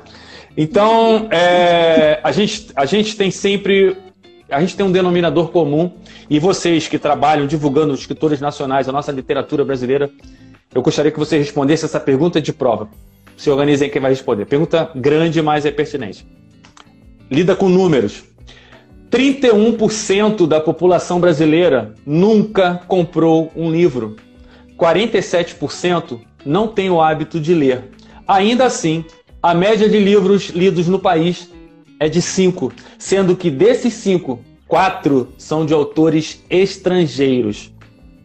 S1: Então, é, a, gente, a gente tem sempre a gente tem um denominador comum e vocês que trabalham divulgando os escritores nacionais, a nossa literatura brasileira, eu gostaria que você respondesse essa pergunta de prova. Se organizem quem vai responder. Pergunta grande, mas é pertinente. Lida com números. 31% da população brasileira nunca comprou um livro. 47% não tem o hábito de ler. Ainda assim, a média de livros lidos no país é de cinco, sendo que desses cinco, quatro são de autores estrangeiros.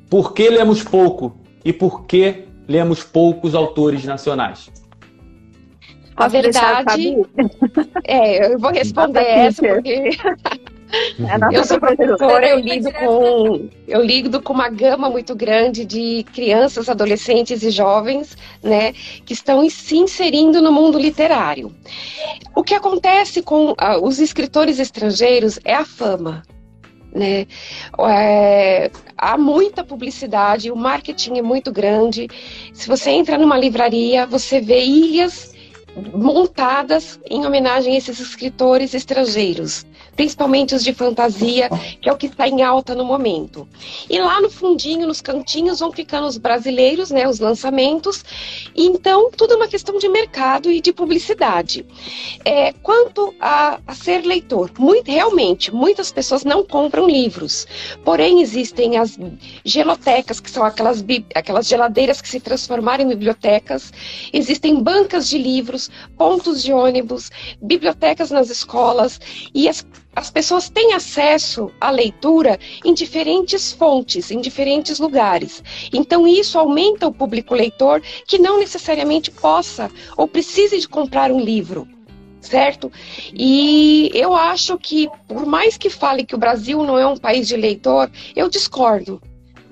S1: Por que lemos pouco e por que lemos poucos autores nacionais?
S3: A verdade, é, eu vou responder essa porque É eu sou professora, eu lido com eu lido com uma gama muito grande de crianças, adolescentes e jovens, né, que estão se inserindo no mundo literário. O que acontece com uh, os escritores estrangeiros é a fama, né? É, há muita publicidade, o marketing é muito grande. Se você entra numa livraria, você vê ilhas montadas em homenagem a esses escritores estrangeiros principalmente os de fantasia, que é o que está em alta no momento. E lá no fundinho, nos cantinhos, vão ficando os brasileiros, né, os lançamentos. Então, tudo é uma questão de mercado e de publicidade. É, quanto a, a ser leitor, muito, realmente, muitas pessoas não compram livros. Porém, existem as gelotecas, que são aquelas, aquelas geladeiras que se transformaram em bibliotecas. Existem bancas de livros, pontos de ônibus, bibliotecas nas escolas e as as pessoas têm acesso à leitura em diferentes fontes, em diferentes lugares. Então, isso aumenta o público leitor que não necessariamente possa ou precise de comprar um livro. Certo? E eu acho que, por mais que fale que o Brasil não é um país de leitor, eu discordo.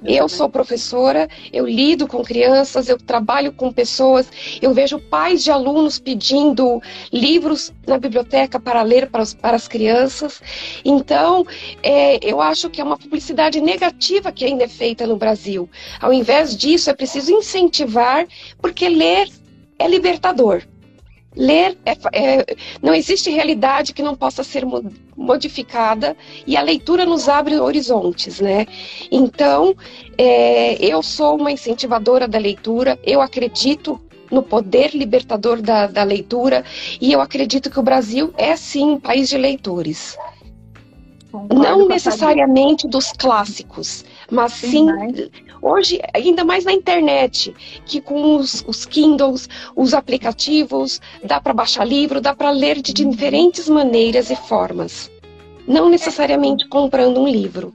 S3: Eu sou professora, eu lido com crianças, eu trabalho com pessoas, eu vejo pais de alunos pedindo livros na biblioteca para ler para, os, para as crianças. Então, é, eu acho que é uma publicidade negativa que ainda é feita no Brasil. Ao invés disso, é preciso incentivar, porque ler é libertador. Ler é, é, não existe realidade que não possa ser modificada e a leitura nos abre horizontes, né? Então, é, eu sou uma incentivadora da leitura, eu acredito no poder libertador da, da leitura e eu acredito que o Brasil é sim um país de leitores. Concordo não necessariamente dos clássicos, mas sim, sim hoje, ainda mais na internet, que com os, os Kindles, os aplicativos, dá para baixar livro, dá para ler de diferentes maneiras e formas. Não necessariamente comprando um livro.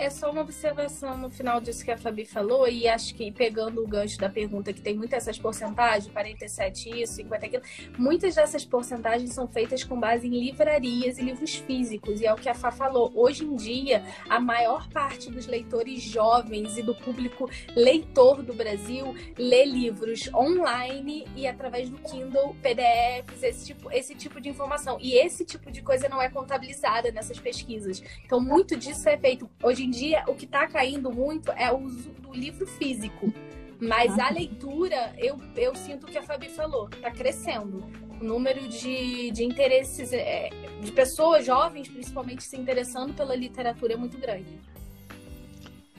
S4: É só uma observação no final disso que a Fabi falou, e acho que pegando o gancho da pergunta, que tem muitas essas porcentagens, 47 isso, 50 aquilo, muitas dessas porcentagens são feitas com base em livrarias e livros físicos, e é o que a Fá falou. Hoje em dia, a maior parte dos leitores jovens e do público leitor do Brasil lê livros online e através do Kindle, PDFs, esse tipo, esse tipo de informação. E esse tipo de coisa não é contabilizada nessas pesquisas. Então, muito disso é feito hoje em em dia, o que está caindo muito é o uso do livro físico. Mas a leitura, eu, eu sinto o que a Fabi falou, está crescendo. O número de, de interesses, é, de pessoas jovens, principalmente, se interessando pela literatura é muito grande.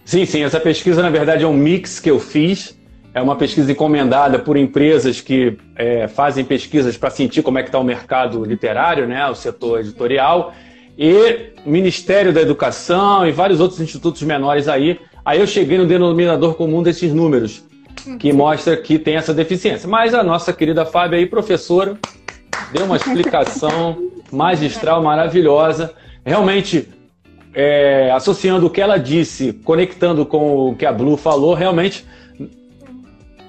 S1: Sim, sim. Essa pesquisa, na verdade, é um mix que eu fiz. É uma pesquisa encomendada por empresas que é, fazem pesquisas para sentir como é que está o mercado literário, né, o setor editorial e Ministério da Educação e vários outros institutos menores aí. Aí eu cheguei no denominador comum desses números, que mostra que tem essa deficiência. Mas a nossa querida Fábia aí, professora, deu uma explicação magistral, maravilhosa. Realmente, é, associando o que ela disse, conectando com o que a Blue falou, realmente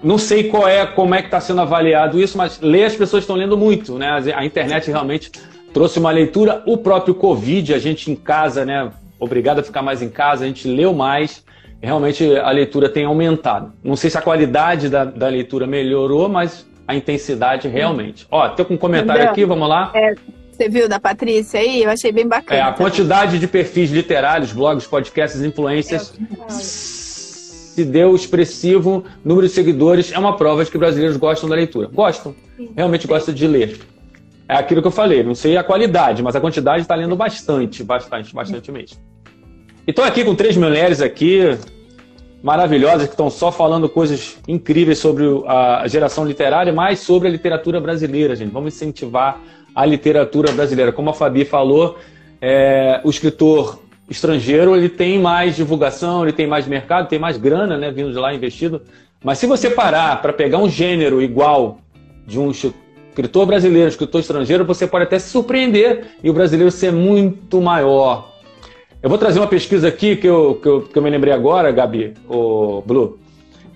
S1: não sei qual é, como é que está sendo avaliado isso, mas ler as pessoas estão lendo muito, né? A internet realmente trouxe uma leitura. O próprio Covid, a gente em casa, né? Obrigado a ficar mais em casa, a gente leu mais. Realmente a leitura tem aumentado. Não sei se a qualidade da, da leitura melhorou, mas a intensidade realmente. Ó, tem um comentário aqui, vamos lá. É,
S2: você viu da Patrícia aí? Eu achei bem bacana.
S1: É, a quantidade de perfis literários, blogs, podcasts, influências. É, se deu expressivo número de seguidores, é uma prova de que brasileiros gostam da leitura. Gostam, realmente gostam de ler é aquilo que eu falei, não sei a qualidade, mas a quantidade está lendo bastante, bastante, bastante mesmo. Estou aqui com três mulheres aqui, maravilhosas, que estão só falando coisas incríveis sobre a geração literária, mas sobre a literatura brasileira, gente. Vamos incentivar a literatura brasileira. Como a Fabi falou, é, o escritor estrangeiro ele tem mais divulgação, ele tem mais mercado, tem mais grana, né, vindo de lá investido. Mas se você parar para pegar um gênero igual de um escritor brasileiro, escritor estrangeiro, você pode até se surpreender e o brasileiro ser muito maior. Eu vou trazer uma pesquisa aqui que eu, que eu, que eu me lembrei agora, Gabi, o Blue.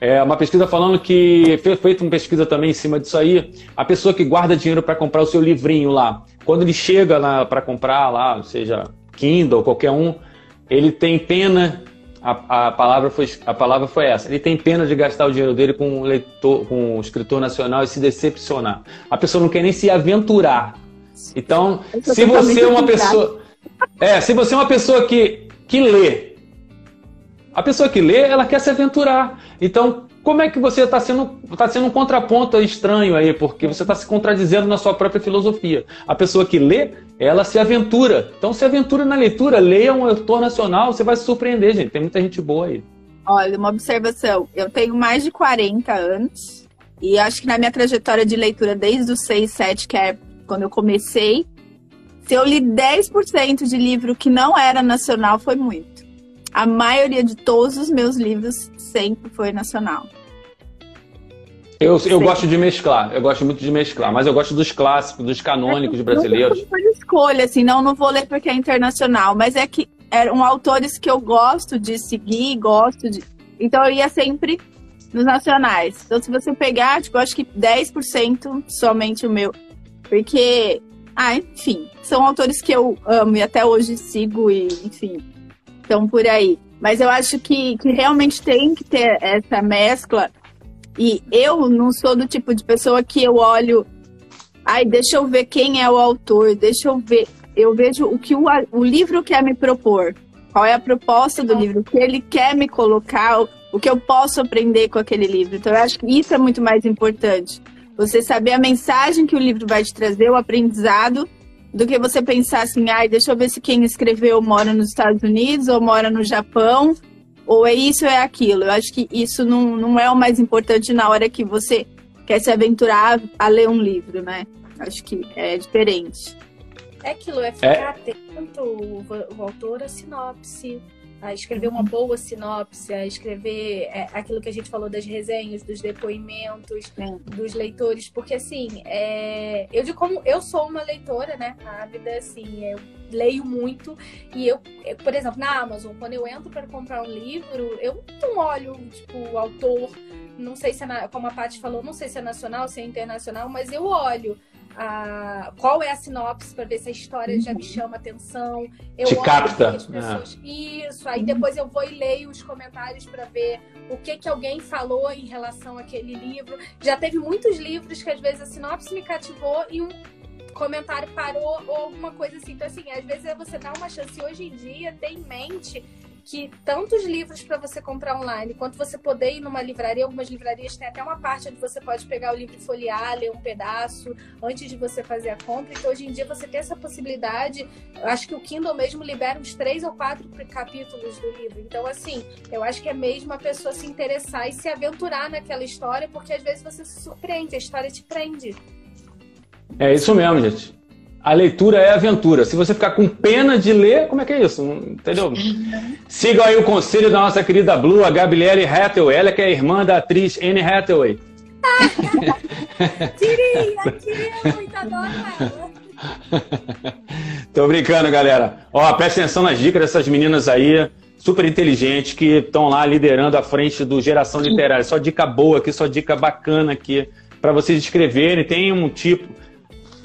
S1: É uma pesquisa falando que foi feita uma pesquisa também em cima disso aí. A pessoa que guarda dinheiro para comprar o seu livrinho lá, quando ele chega para comprar lá, seja Kindle, qualquer um, ele tem pena a, a, palavra foi, a palavra foi essa. Ele tem pena de gastar o dinheiro dele com um, leitor, com um escritor nacional e se decepcionar. A pessoa não quer nem se aventurar. Então, se você é uma pessoa. É, se você é uma pessoa que, que lê, a pessoa que lê, ela quer se aventurar. Então, como é que você está sendo, tá sendo um contraponto estranho aí? Porque você está se contradizendo na sua própria filosofia. A pessoa que lê, ela se aventura. Então se aventura na leitura, leia um autor nacional, você vai se surpreender, gente. Tem muita gente boa aí.
S2: Olha, uma observação. Eu tenho mais de 40 anos e acho que na minha trajetória de leitura, desde os 6, 7, que é quando eu comecei, se eu li 10% de livro que não era nacional, foi muito. A maioria de todos os meus livros sempre foi nacional.
S1: Eu, eu gosto de mesclar, eu gosto muito de mesclar, mas eu gosto dos clássicos, dos canônicos é, brasileiros.
S2: Não foi escolha, assim, não, não vou ler porque é internacional, mas é que eram autores que eu gosto de seguir, gosto de. Então eu ia sempre nos nacionais. Então, se você pegar, tipo, eu acho que 10% somente o meu. Porque, ah, enfim, são autores que eu amo e até hoje sigo, e enfim, estão por aí. Mas eu acho que, que realmente tem que ter essa mescla. E eu não sou do tipo de pessoa que eu olho, ai, deixa eu ver quem é o autor, deixa eu ver. Eu vejo o que o, o livro quer me propor. Qual é a proposta do livro? O que ele quer me colocar, o que eu posso aprender com aquele livro. Então, eu acho que isso é muito mais importante. Você saber a mensagem que o livro vai te trazer, o aprendizado, do que você pensar assim, ai, deixa eu ver se quem escreveu mora nos Estados Unidos ou mora no Japão, ou é isso ou é aquilo. Eu acho que isso não, não é o mais importante na hora que você quer se aventurar a ler um livro, né? Acho que é diferente.
S4: É aquilo, é ficar é. atento o, o autor a sinopse, a escrever uma boa sinopse, a escrever é, aquilo que a gente falou das resenhas, dos depoimentos, Sim. dos leitores, porque assim, é, eu digo como eu sou uma leitora, né, ávida, assim, eu leio muito e eu, eu por exemplo, na Amazon, quando eu entro para comprar um livro, eu não olho, tipo, o autor, não sei se é, como a Paty falou, não sei se é nacional, se é internacional, mas eu olho a, qual é a sinopse para ver se a história já me chama atenção. Eu
S1: Te capta.
S4: Pessoas... É. Isso, aí depois eu vou e leio os comentários para ver o que, que alguém falou em relação àquele livro. Já teve muitos livros que às vezes a sinopse me cativou e um comentário parou ou alguma coisa assim. Então, assim, às vezes é você dá uma chance. Hoje em dia, ter em mente que tantos livros para você comprar online, quanto você poder ir numa livraria, algumas livrarias têm até uma parte onde você pode pegar o livro e folhear, ler um pedaço antes de você fazer a compra. Então, hoje em dia, você tem essa possibilidade. Eu acho que o Kindle mesmo libera uns três ou quatro capítulos do livro. Então, assim, eu acho que é mesmo a pessoa se interessar e se aventurar naquela história, porque às vezes você se surpreende, a história te prende.
S1: É isso mesmo, gente a leitura é aventura. Se você ficar com pena de ler, como é que é isso? Entendeu? Sigam aí o conselho da nossa querida Blue, a Gabriele Hathaway. Ela que é irmã da atriz Anne Hathaway. Muito, adoro ela. Tô brincando, galera. Ó, presta atenção nas dicas dessas meninas aí, super inteligentes, que estão lá liderando a frente do Geração Literária. Só dica boa aqui, só dica bacana aqui, para vocês escreverem. Tem um tipo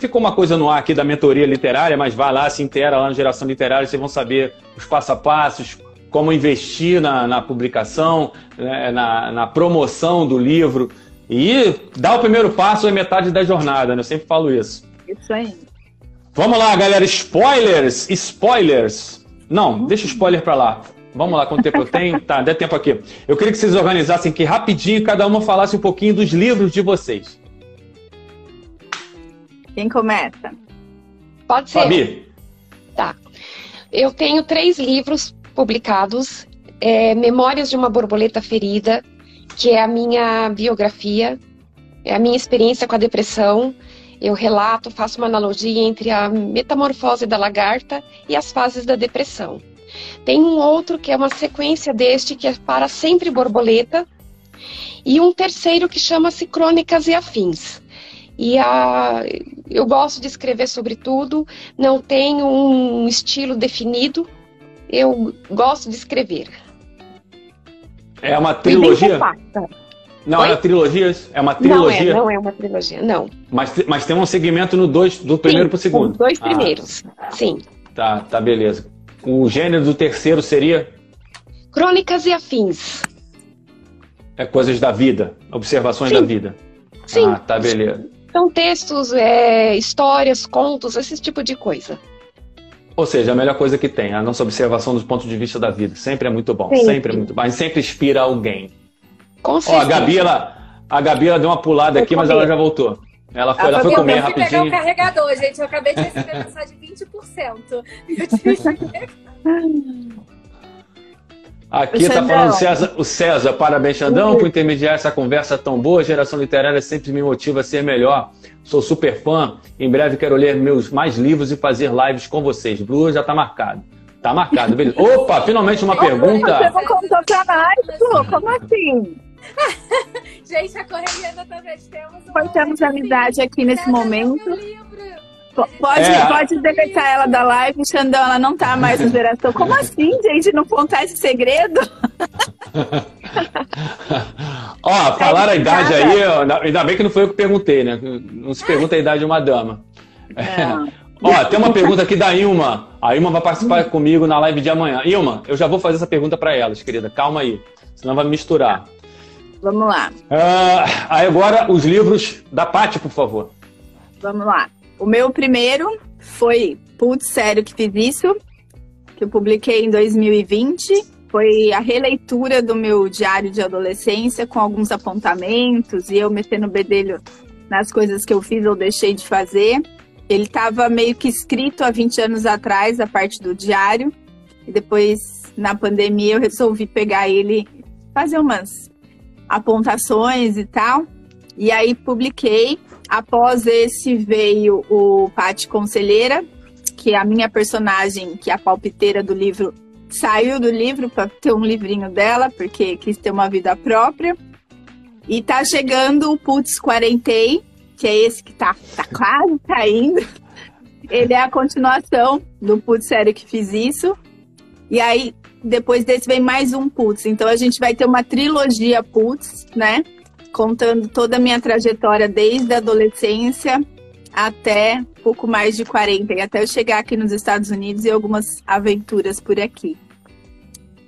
S1: Ficou uma coisa no ar aqui da mentoria literária, mas vá lá, se inteira lá no Geração Literária, vocês vão saber os passo a passos, como investir na, na publicação, né, na, na, promoção do livro. E dar o primeiro passo é metade da jornada, né? Eu sempre falo isso.
S2: Isso aí.
S1: Vamos lá, galera. Spoilers! Spoilers! Não, deixa o spoiler pra lá. Vamos lá, quanto tempo eu tenho? Tá, dá tempo aqui. Eu queria que vocês organizassem aqui rapidinho, cada uma falasse um pouquinho dos livros de vocês.
S2: Quem começa?
S3: Pode ser. Fabi. Tá. Eu tenho três livros publicados. É, Memórias de uma Borboleta Ferida, que é a minha biografia, é a minha experiência com a depressão. Eu relato, faço uma analogia entre a metamorfose da lagarta e as fases da depressão. Tem um outro que é uma sequência deste, que é Para Sempre Borboleta, e um terceiro que chama-se Crônicas e Afins. E a, eu gosto de escrever sobre tudo, não tenho um estilo definido, eu gosto de escrever.
S1: É uma trilogia? Não, Oi? é uma trilogia? É uma trilogia?
S3: Não é, não é uma trilogia, não.
S1: Mas, mas tem um segmento no dois, do primeiro para o segundo? Os
S3: dois ah. primeiros, sim.
S1: Tá, tá, beleza. O gênero do terceiro seria?
S3: Crônicas e afins.
S1: É coisas da vida, observações sim. da vida.
S3: Sim.
S1: Ah, tá, beleza.
S3: São textos, é, histórias, contos, esse tipo de coisa.
S1: Ou seja, a melhor coisa que tem, a nossa observação do ponto de vista da vida. Sempre é muito bom, Sim. sempre é muito bom. A gente sempre inspira alguém.
S3: Com certeza.
S1: Ó, a Gabi, ela, a Gabi, ela deu uma pulada aqui, mas ela já voltou. Ela foi, ela foi comer
S4: eu
S1: rapidinho.
S4: Eu pegar o carregador, gente. Eu acabei de receber mensagem de 20%. Eu tive que
S1: Aqui está falando o César, o César, parabéns, Xandão, por intermediar essa conversa tão boa. Geração literária sempre me motiva a ser melhor. Sou super fã. Em breve quero ler meus mais livros e fazer lives com vocês. Blue já está marcado. Tá marcado, beleza. Opa, finalmente uma pergunta.
S2: Você não contou pra nós, Blue? Como assim?
S4: Gente, a correria da Tavete temos.
S2: Nós temos amizade aqui nesse momento. Pode, é. pode deletar ela da live, Xandão, ela não tá mais na geração. Como assim, gente, não contar esse segredo?
S1: ó, falaram a idade aí, ainda bem que não foi eu que perguntei, né? Não se pergunta a idade de uma dama. É. Ó, tem uma pergunta aqui da Ilma. A Ilma vai participar comigo na live de amanhã. Ilma, eu já vou fazer essa pergunta para elas, querida. Calma aí, senão vai misturar.
S2: Vamos lá.
S1: Uh, aí agora os livros da Paty, por favor.
S2: Vamos lá. O meu primeiro foi Putz, sério que fiz isso, que eu publiquei em 2020. Foi a releitura do meu diário de adolescência com alguns apontamentos e eu metendo o bedelho nas coisas que eu fiz ou deixei de fazer. Ele estava meio que escrito há 20 anos atrás, a parte do diário. E depois, na pandemia, eu resolvi pegar ele, fazer umas apontações e tal. E aí publiquei. Após esse veio o Pati Conselheira, que é a minha personagem, que é a palpiteira do livro, saiu do livro para ter um livrinho dela, porque quis ter uma vida própria. E tá chegando o Putz Quarentei, que é esse que tá, tá quase saindo. Ele é a continuação do Putz Sério que fiz isso. E aí, depois desse vem mais um Putz. Então a gente vai ter uma trilogia Putz, né? Contando toda a minha trajetória desde a adolescência até pouco mais de 40, e até eu chegar aqui nos Estados Unidos e algumas aventuras por aqui.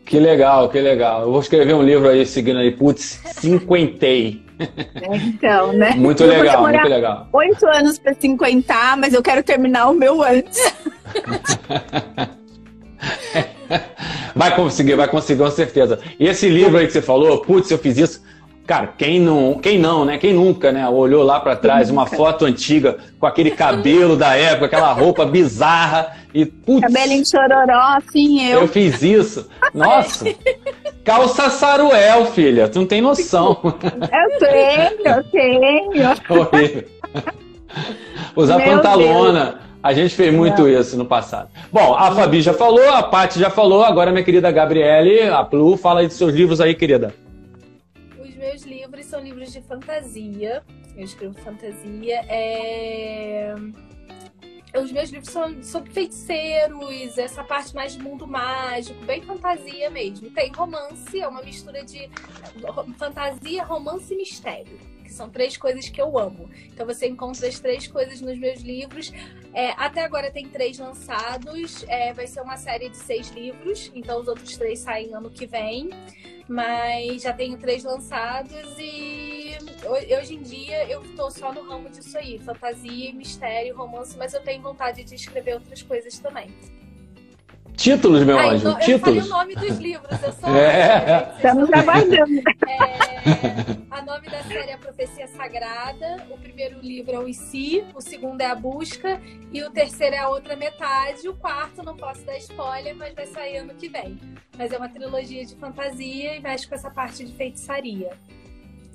S1: Que legal, que legal. Eu vou escrever um livro aí seguindo aí, putz, cinquentei.
S2: É, então, né?
S1: Muito legal, muito legal.
S2: Oito anos para cinquentar, mas eu quero terminar o meu antes.
S1: vai conseguir, vai conseguir, com certeza. E esse livro aí que você falou, putz, eu fiz isso. Cara, quem não, quem não, né? Quem nunca, né? Olhou lá para trás uma foto antiga com aquele cabelo da época, aquela roupa bizarra e putz,
S2: cabelo chororó, assim eu.
S1: Eu fiz isso. Nossa. Calça saruel, filha. Tu não tem noção.
S2: Eu tenho, eu tenho.
S1: Horrível. Usar Meu pantalona. Deus. A gente fez muito isso no passado. Bom, a Fabi já falou, a Paty já falou, agora minha querida Gabriele, a Plu, fala aí dos seus livros aí, querida.
S4: Meus livros são livros de fantasia. Eu escrevo fantasia. É os meus livros são sobre feiticeiros, essa parte mais de mundo mágico, bem fantasia mesmo. Tem romance, é uma mistura de fantasia, romance e mistério. Que são três coisas que eu amo. Então você encontra as três coisas nos meus livros. É, até agora tem três lançados. É, vai ser uma série de seis livros. Então os outros três saem ano que vem. Mas já tenho três lançados e hoje em dia eu tô só no ramo disso aí, fantasia, mistério, romance, mas eu tenho vontade de escrever outras coisas também.
S1: Títulos, meu anjo,
S4: eu,
S1: títulos.
S4: Eu o nome dos livros, eu sou.
S2: É. Estamos trabalhando.
S4: É, a nome da série é a Profecia Sagrada. O primeiro livro é o Si, o segundo é a Busca e o terceiro é a outra metade. O quarto não posso dar spoiler, mas vai sair ano que vem. Mas é uma trilogia de fantasia e mexe com essa parte de feitiçaria.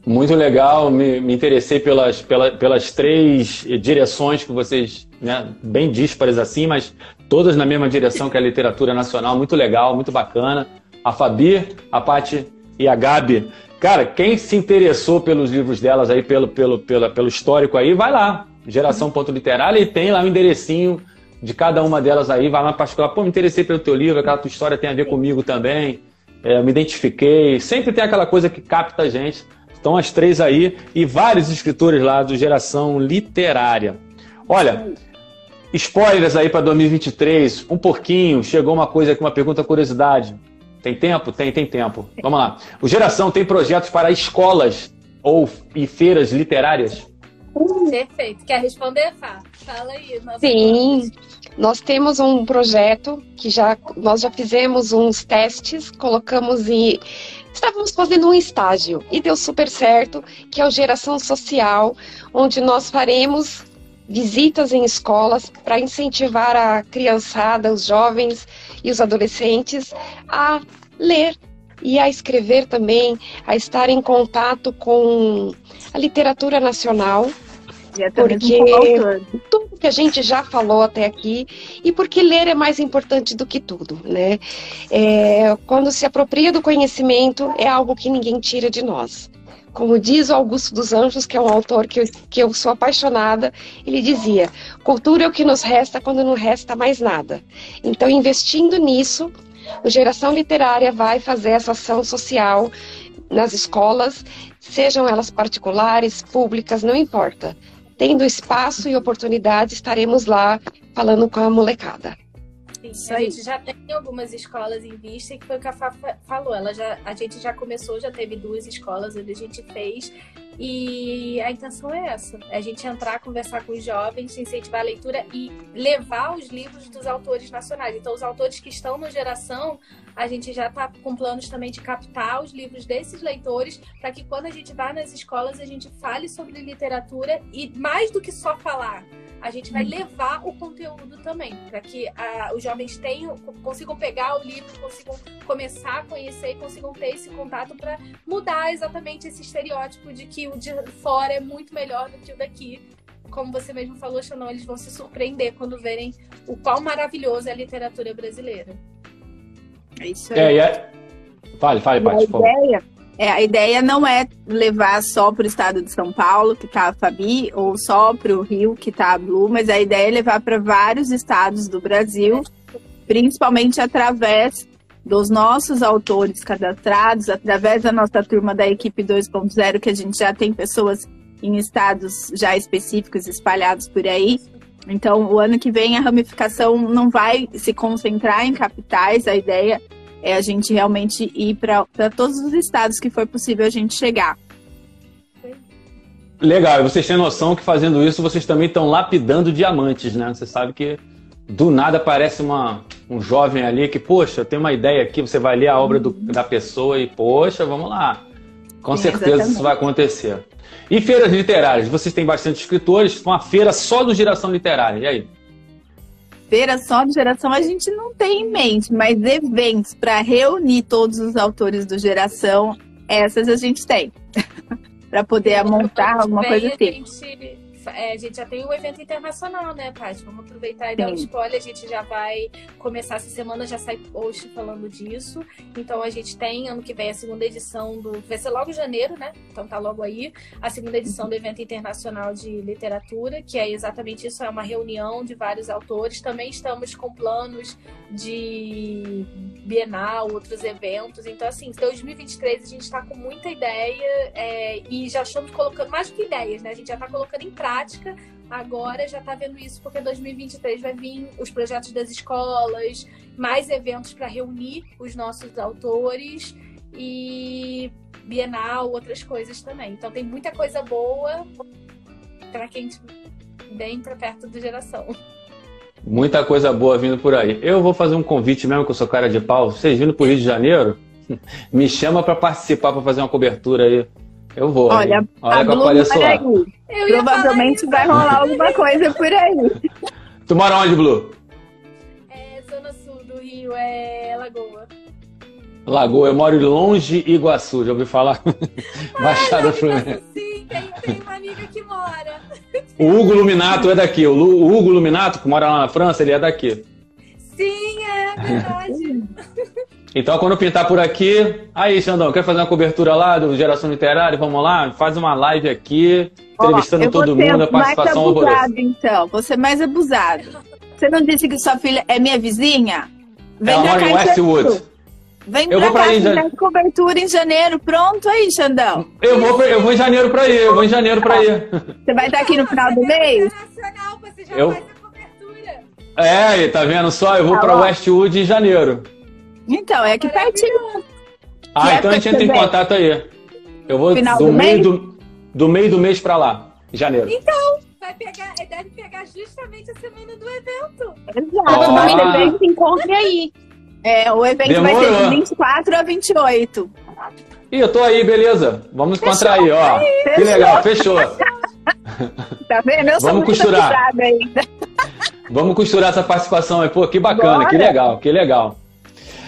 S1: Muito legal, me, me interessei pelas, pela, pelas três direções que vocês, né, bem díspares assim, mas todas na mesma direção que a literatura nacional, muito legal, muito bacana. A Fabi, a Pati e a Gabi. Cara, quem se interessou pelos livros delas aí, pelo, pelo, pelo, pelo histórico aí, vai lá, geração.literária, e tem lá o enderecinho de cada uma delas aí, vai lá particular, pô, me interessei pelo teu livro, aquela tua história tem a ver comigo também, é, me identifiquei, sempre tem aquela coisa que capta a gente. Estão as três aí e vários escritores lá do Geração Literária. Olha, spoilers aí para 2023, um pouquinho. Chegou uma coisa aqui, uma pergunta curiosidade. Tem tempo? Tem, tem tempo. Vamos lá. O Geração tem projetos para escolas ou e feiras literárias?
S4: Perfeito. Quer responder, Fá? Fala aí.
S3: Sim. Nós temos um projeto que já nós já fizemos uns testes, colocamos em estávamos fazendo um estágio e deu super certo, que é o Geração Social, onde nós faremos visitas em escolas para incentivar a criançada, os jovens e os adolescentes a ler e a escrever também, a estar em contato com a literatura nacional porque tudo que a gente já falou até aqui e porque ler é mais importante do que tudo, né? É, quando se apropria do conhecimento é algo que ninguém tira de nós. Como diz o Augusto dos Anjos, que é um autor que eu, que eu sou apaixonada, ele dizia: cultura é o que nos resta quando não resta mais nada. Então, investindo nisso, o Geração Literária vai fazer essa ação social nas escolas, sejam elas particulares, públicas, não importa tendo espaço e oportunidade, estaremos lá falando com a molecada.
S4: Sim, a gente já tem algumas escolas em vista que foi o que a Fá falou. Ela já, a gente já começou, já teve duas escolas onde a gente fez. E a intenção é essa: é a gente entrar, conversar com os jovens, incentivar a leitura e levar os livros dos autores nacionais. Então, os autores que estão no Geração, a gente já está com planos também de captar os livros desses leitores, para que quando a gente vá nas escolas, a gente fale sobre literatura e mais do que só falar a gente vai levar o conteúdo também, para que a, os jovens tenham, consigam pegar o livro, consigam começar a conhecer e consigam ter esse contato para mudar exatamente esse estereótipo de que o de fora é muito melhor do que o daqui. Como você mesmo falou, Xanon, eles vão se surpreender quando verem o qual maravilhoso é a literatura brasileira.
S2: É isso aí. É, é...
S1: Fale, fale, Paty, por
S2: favor. É, a ideia não é levar só para o estado de São Paulo, que está a Fabi, ou só para o Rio, que está a Blue, mas a ideia é levar para vários estados do Brasil, principalmente através dos nossos autores cadastrados, através da nossa turma da equipe 2.0, que a gente já tem pessoas em estados já específicos espalhados por aí. Então, o ano que vem a ramificação não vai se concentrar em capitais, a ideia é a gente realmente ir para todos os estados que for possível a gente chegar.
S1: Legal, e vocês têm noção que fazendo isso vocês também estão lapidando diamantes, né? Você sabe que do nada aparece uma, um jovem ali que, poxa, tem uma ideia aqui, você vai ler a obra do, da pessoa e, poxa, vamos lá. Com Sim, certeza exatamente. isso vai acontecer. E feiras literárias? Vocês têm bastante escritores, uma feira só do Geração Literária, e aí?
S2: feira só de geração a gente não tem em mente, mas eventos para reunir todos os autores do geração, essas a gente tem. para poder montar alguma coisa assim.
S4: Gente é, a gente já tem o um evento internacional, né, Paty? Vamos aproveitar e dar um spoiler. A gente já vai começar essa semana, já sai post falando disso. Então a gente tem ano que vem a segunda edição do. Vai ser logo em janeiro, né? Então tá logo aí. A segunda edição do evento internacional de literatura, que é exatamente isso, é uma reunião de vários autores. Também estamos com planos de Bienal, outros eventos. Então, assim, 2023 a gente está com muita ideia é, e já estamos colocando mais do que ideias, né? A gente já está colocando em prática prática, agora já está vendo isso porque 2023 vai vir os projetos das escolas, mais eventos para reunir os nossos autores e Bienal, outras coisas também. Então tem muita coisa boa para quem vem para perto do geração.
S1: Muita coisa boa vindo por aí. Eu vou fazer um convite mesmo, que eu sou cara de pau. Vocês vindo para o Rio de Janeiro, me chama para participar, para fazer uma cobertura aí eu vou.
S2: Olha, Olha a Blue vai Provavelmente vai rolar alguma coisa por aí.
S1: Tu mora onde, Blue?
S4: É zona sul do Rio, é Lagoa.
S1: Lagoa, eu moro longe Iguaçu, já ouvi falar? Baixada
S4: Fluminense. Sim, tem, tem uma amiga que mora.
S1: O Hugo Luminato é daqui. O, Lu, o Hugo Luminato, que mora lá na França, ele é daqui.
S4: Sim, é verdade.
S1: Então, quando pintar por aqui, aí, Xandão, quer fazer uma cobertura lá do Geração Literária? Vamos lá, faz uma live aqui, entrevistando Ó, todo mundo, a participação
S2: mais abusado, então, você mais abusado. Você não disse que sua filha é minha vizinha?
S1: Vem Ela mora em Westwood.
S2: Vem eu pra cá, ir já... cobertura em janeiro. Pronto aí, Xandão.
S1: Eu vou, eu vou em janeiro pra ir, eu vou em janeiro pra ir.
S2: Você vai estar aqui no final do mês?
S4: Você já eu... faz a cobertura.
S1: É, tá vendo só? Eu vou tá pra Westwood em janeiro.
S2: Então, é aqui pertinho.
S1: Ah, então a gente entra em contato aí. Eu vou Final do, do meio do, do meio do mês para lá, janeiro.
S4: Então, vai pegar, deve pegar justamente a semana do evento.
S2: Exato, ah. depois se encontre aí. É, o evento Demorou. vai ser de 24 a 28.
S1: Ih, eu tô aí, beleza. Vamos fechou, encontrar aí, ó. Fechou. Que legal, fechou.
S2: tá vendo? Eu
S1: Vamos costurar. Vamos costurar essa participação aí. Pô, que bacana, Bora. que legal, que legal.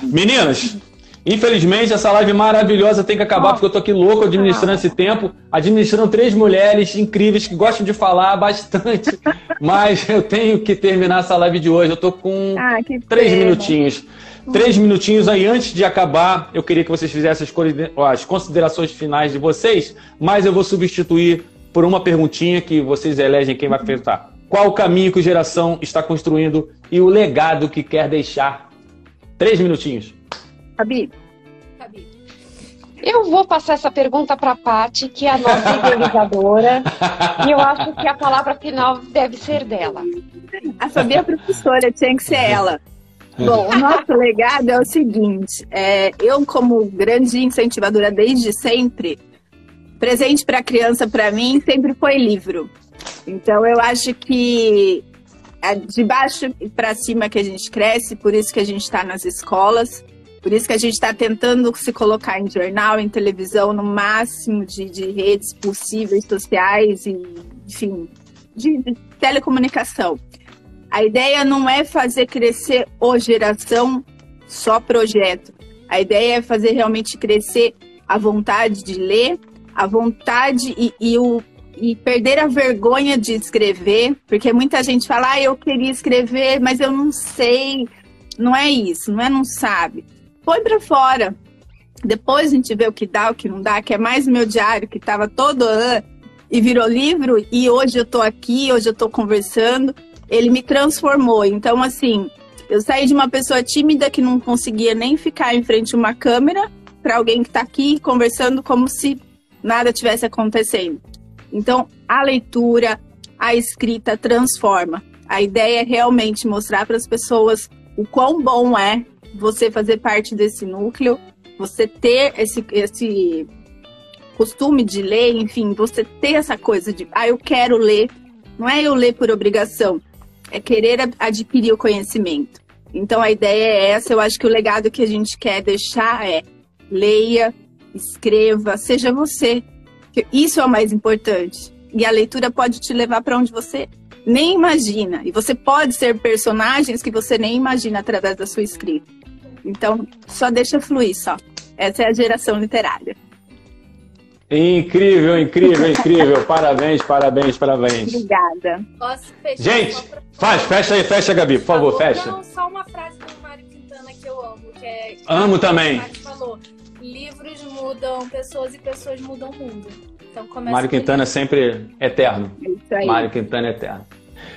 S1: Meninas, infelizmente essa live maravilhosa tem que acabar porque eu tô aqui louco administrando esse tempo, administrando três mulheres incríveis que gostam de falar bastante, mas eu tenho que terminar essa live de hoje. Eu tô com ah, três minutinhos. Três minutinhos aí antes de acabar, eu queria que vocês fizessem as considerações finais de vocês, mas eu vou substituir por uma perguntinha que vocês elegem quem vai perguntar. Qual o caminho que o Geração está construindo e o legado que quer deixar Três minutinhos.
S2: Fabi. Fabi.
S3: Eu vou passar essa pergunta para a Paty, que é a nossa idealizadora, e eu acho que a palavra final deve ser dela.
S2: A Fabi é professora, tinha que ser ela. Bom, o nosso legado é o seguinte: é, eu, como grande incentivadora desde sempre, presente para a criança, para mim, sempre foi livro. Então, eu acho que de baixo para cima que a gente cresce, por isso que a gente está nas escolas, por isso que a gente está tentando se colocar em jornal, em televisão, no máximo de, de redes possíveis, sociais e, enfim, de, de telecomunicação. A ideia não é fazer crescer o geração só projeto. A ideia é fazer realmente crescer a vontade de ler, a vontade e, e, o, e perder a vergonha de escrever, porque muita gente fala, ah, eu queria escrever, mas eu não sei. Não é isso, não é não sabe. Põe para fora. Depois a gente vê o que dá, o que não dá, que é mais meu diário, que estava todo ano e virou livro, e hoje eu estou aqui, hoje eu estou conversando ele me transformou. Então, assim, eu saí de uma pessoa tímida que não conseguia nem ficar em frente a uma câmera para alguém que está aqui conversando como se nada tivesse acontecendo. Então, a leitura, a escrita transforma. A ideia é realmente mostrar para as pessoas o quão bom é você fazer parte desse núcleo, você ter esse, esse costume de ler, enfim, você ter essa coisa de, ah, eu quero ler. Não é eu ler por obrigação, é querer adquirir o conhecimento. Então a ideia é essa, eu acho que o legado que a gente quer deixar é leia, escreva, seja você. Isso é o mais importante. E a leitura pode te levar para onde você nem imagina. E você pode ser personagens que você nem imagina através da sua escrita. Então, só deixa fluir só. Essa é a geração literária.
S1: Incrível, incrível, incrível. parabéns, parabéns, parabéns.
S2: Obrigada.
S4: Posso fechar?
S1: Gente, faz, fecha aí, fecha, Gabi, por favor, fecha.
S4: Não, só uma frase do Mário Quintana que eu amo, que é.
S1: Amo também.
S4: falou: livros mudam pessoas e pessoas mudam o mundo. Então começa
S1: Mário Quintana é sempre eterno.
S2: Isso aí.
S1: Mário Quintana é eterno.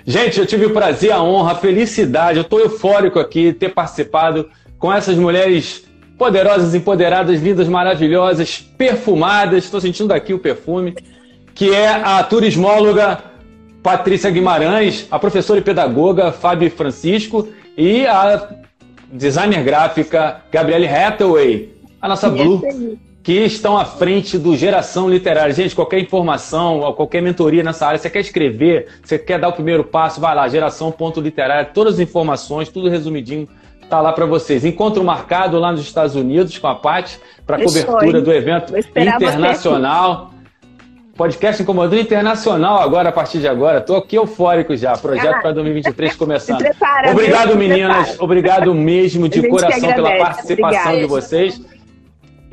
S1: Gente, eu tive o prazer, a honra, a felicidade, eu estou eufórico aqui ter participado com essas mulheres poderosas, empoderadas, lindas, maravilhosas, perfumadas. Estou sentindo aqui o perfume, que é a turismóloga Patrícia Guimarães, a professora e pedagoga Fábio Francisco e a designer gráfica Gabriele Hathaway, a nossa Blue, que estão à frente do Geração Literária. Gente, qualquer informação, qualquer mentoria nessa área, você quer escrever, você quer dar o primeiro passo, vai lá, geração.literária, todas as informações, tudo resumidinho tá lá para vocês. Encontro marcado lá nos Estados Unidos com a Paty para cobertura do evento internacional. Podcast Incomodando Internacional agora, a partir de agora. Estou aqui eufórico já. Projeto ah, para 2023 começando. Prepara, Obrigado, meninas. Obrigado mesmo de coração pela participação Obrigada. de vocês.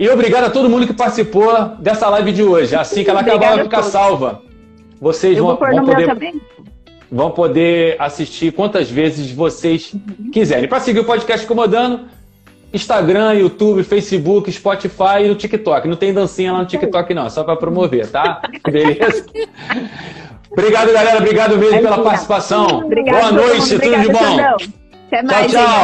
S1: E obrigado a todo mundo que participou dessa live de hoje. Assim que ela acabar, vai ficar salva. Vocês vão, vão poder. Vão poder assistir quantas vezes vocês quiserem. Para seguir o podcast Incomodando, Instagram, YouTube, Facebook, Spotify e no TikTok. Não tem dancinha lá no TikTok, não, é só para promover, tá? Beleza? Obrigado, galera. Obrigado mesmo pela participação. Boa noite, tudo de bom.
S2: Até mais,
S1: tchau, tchau.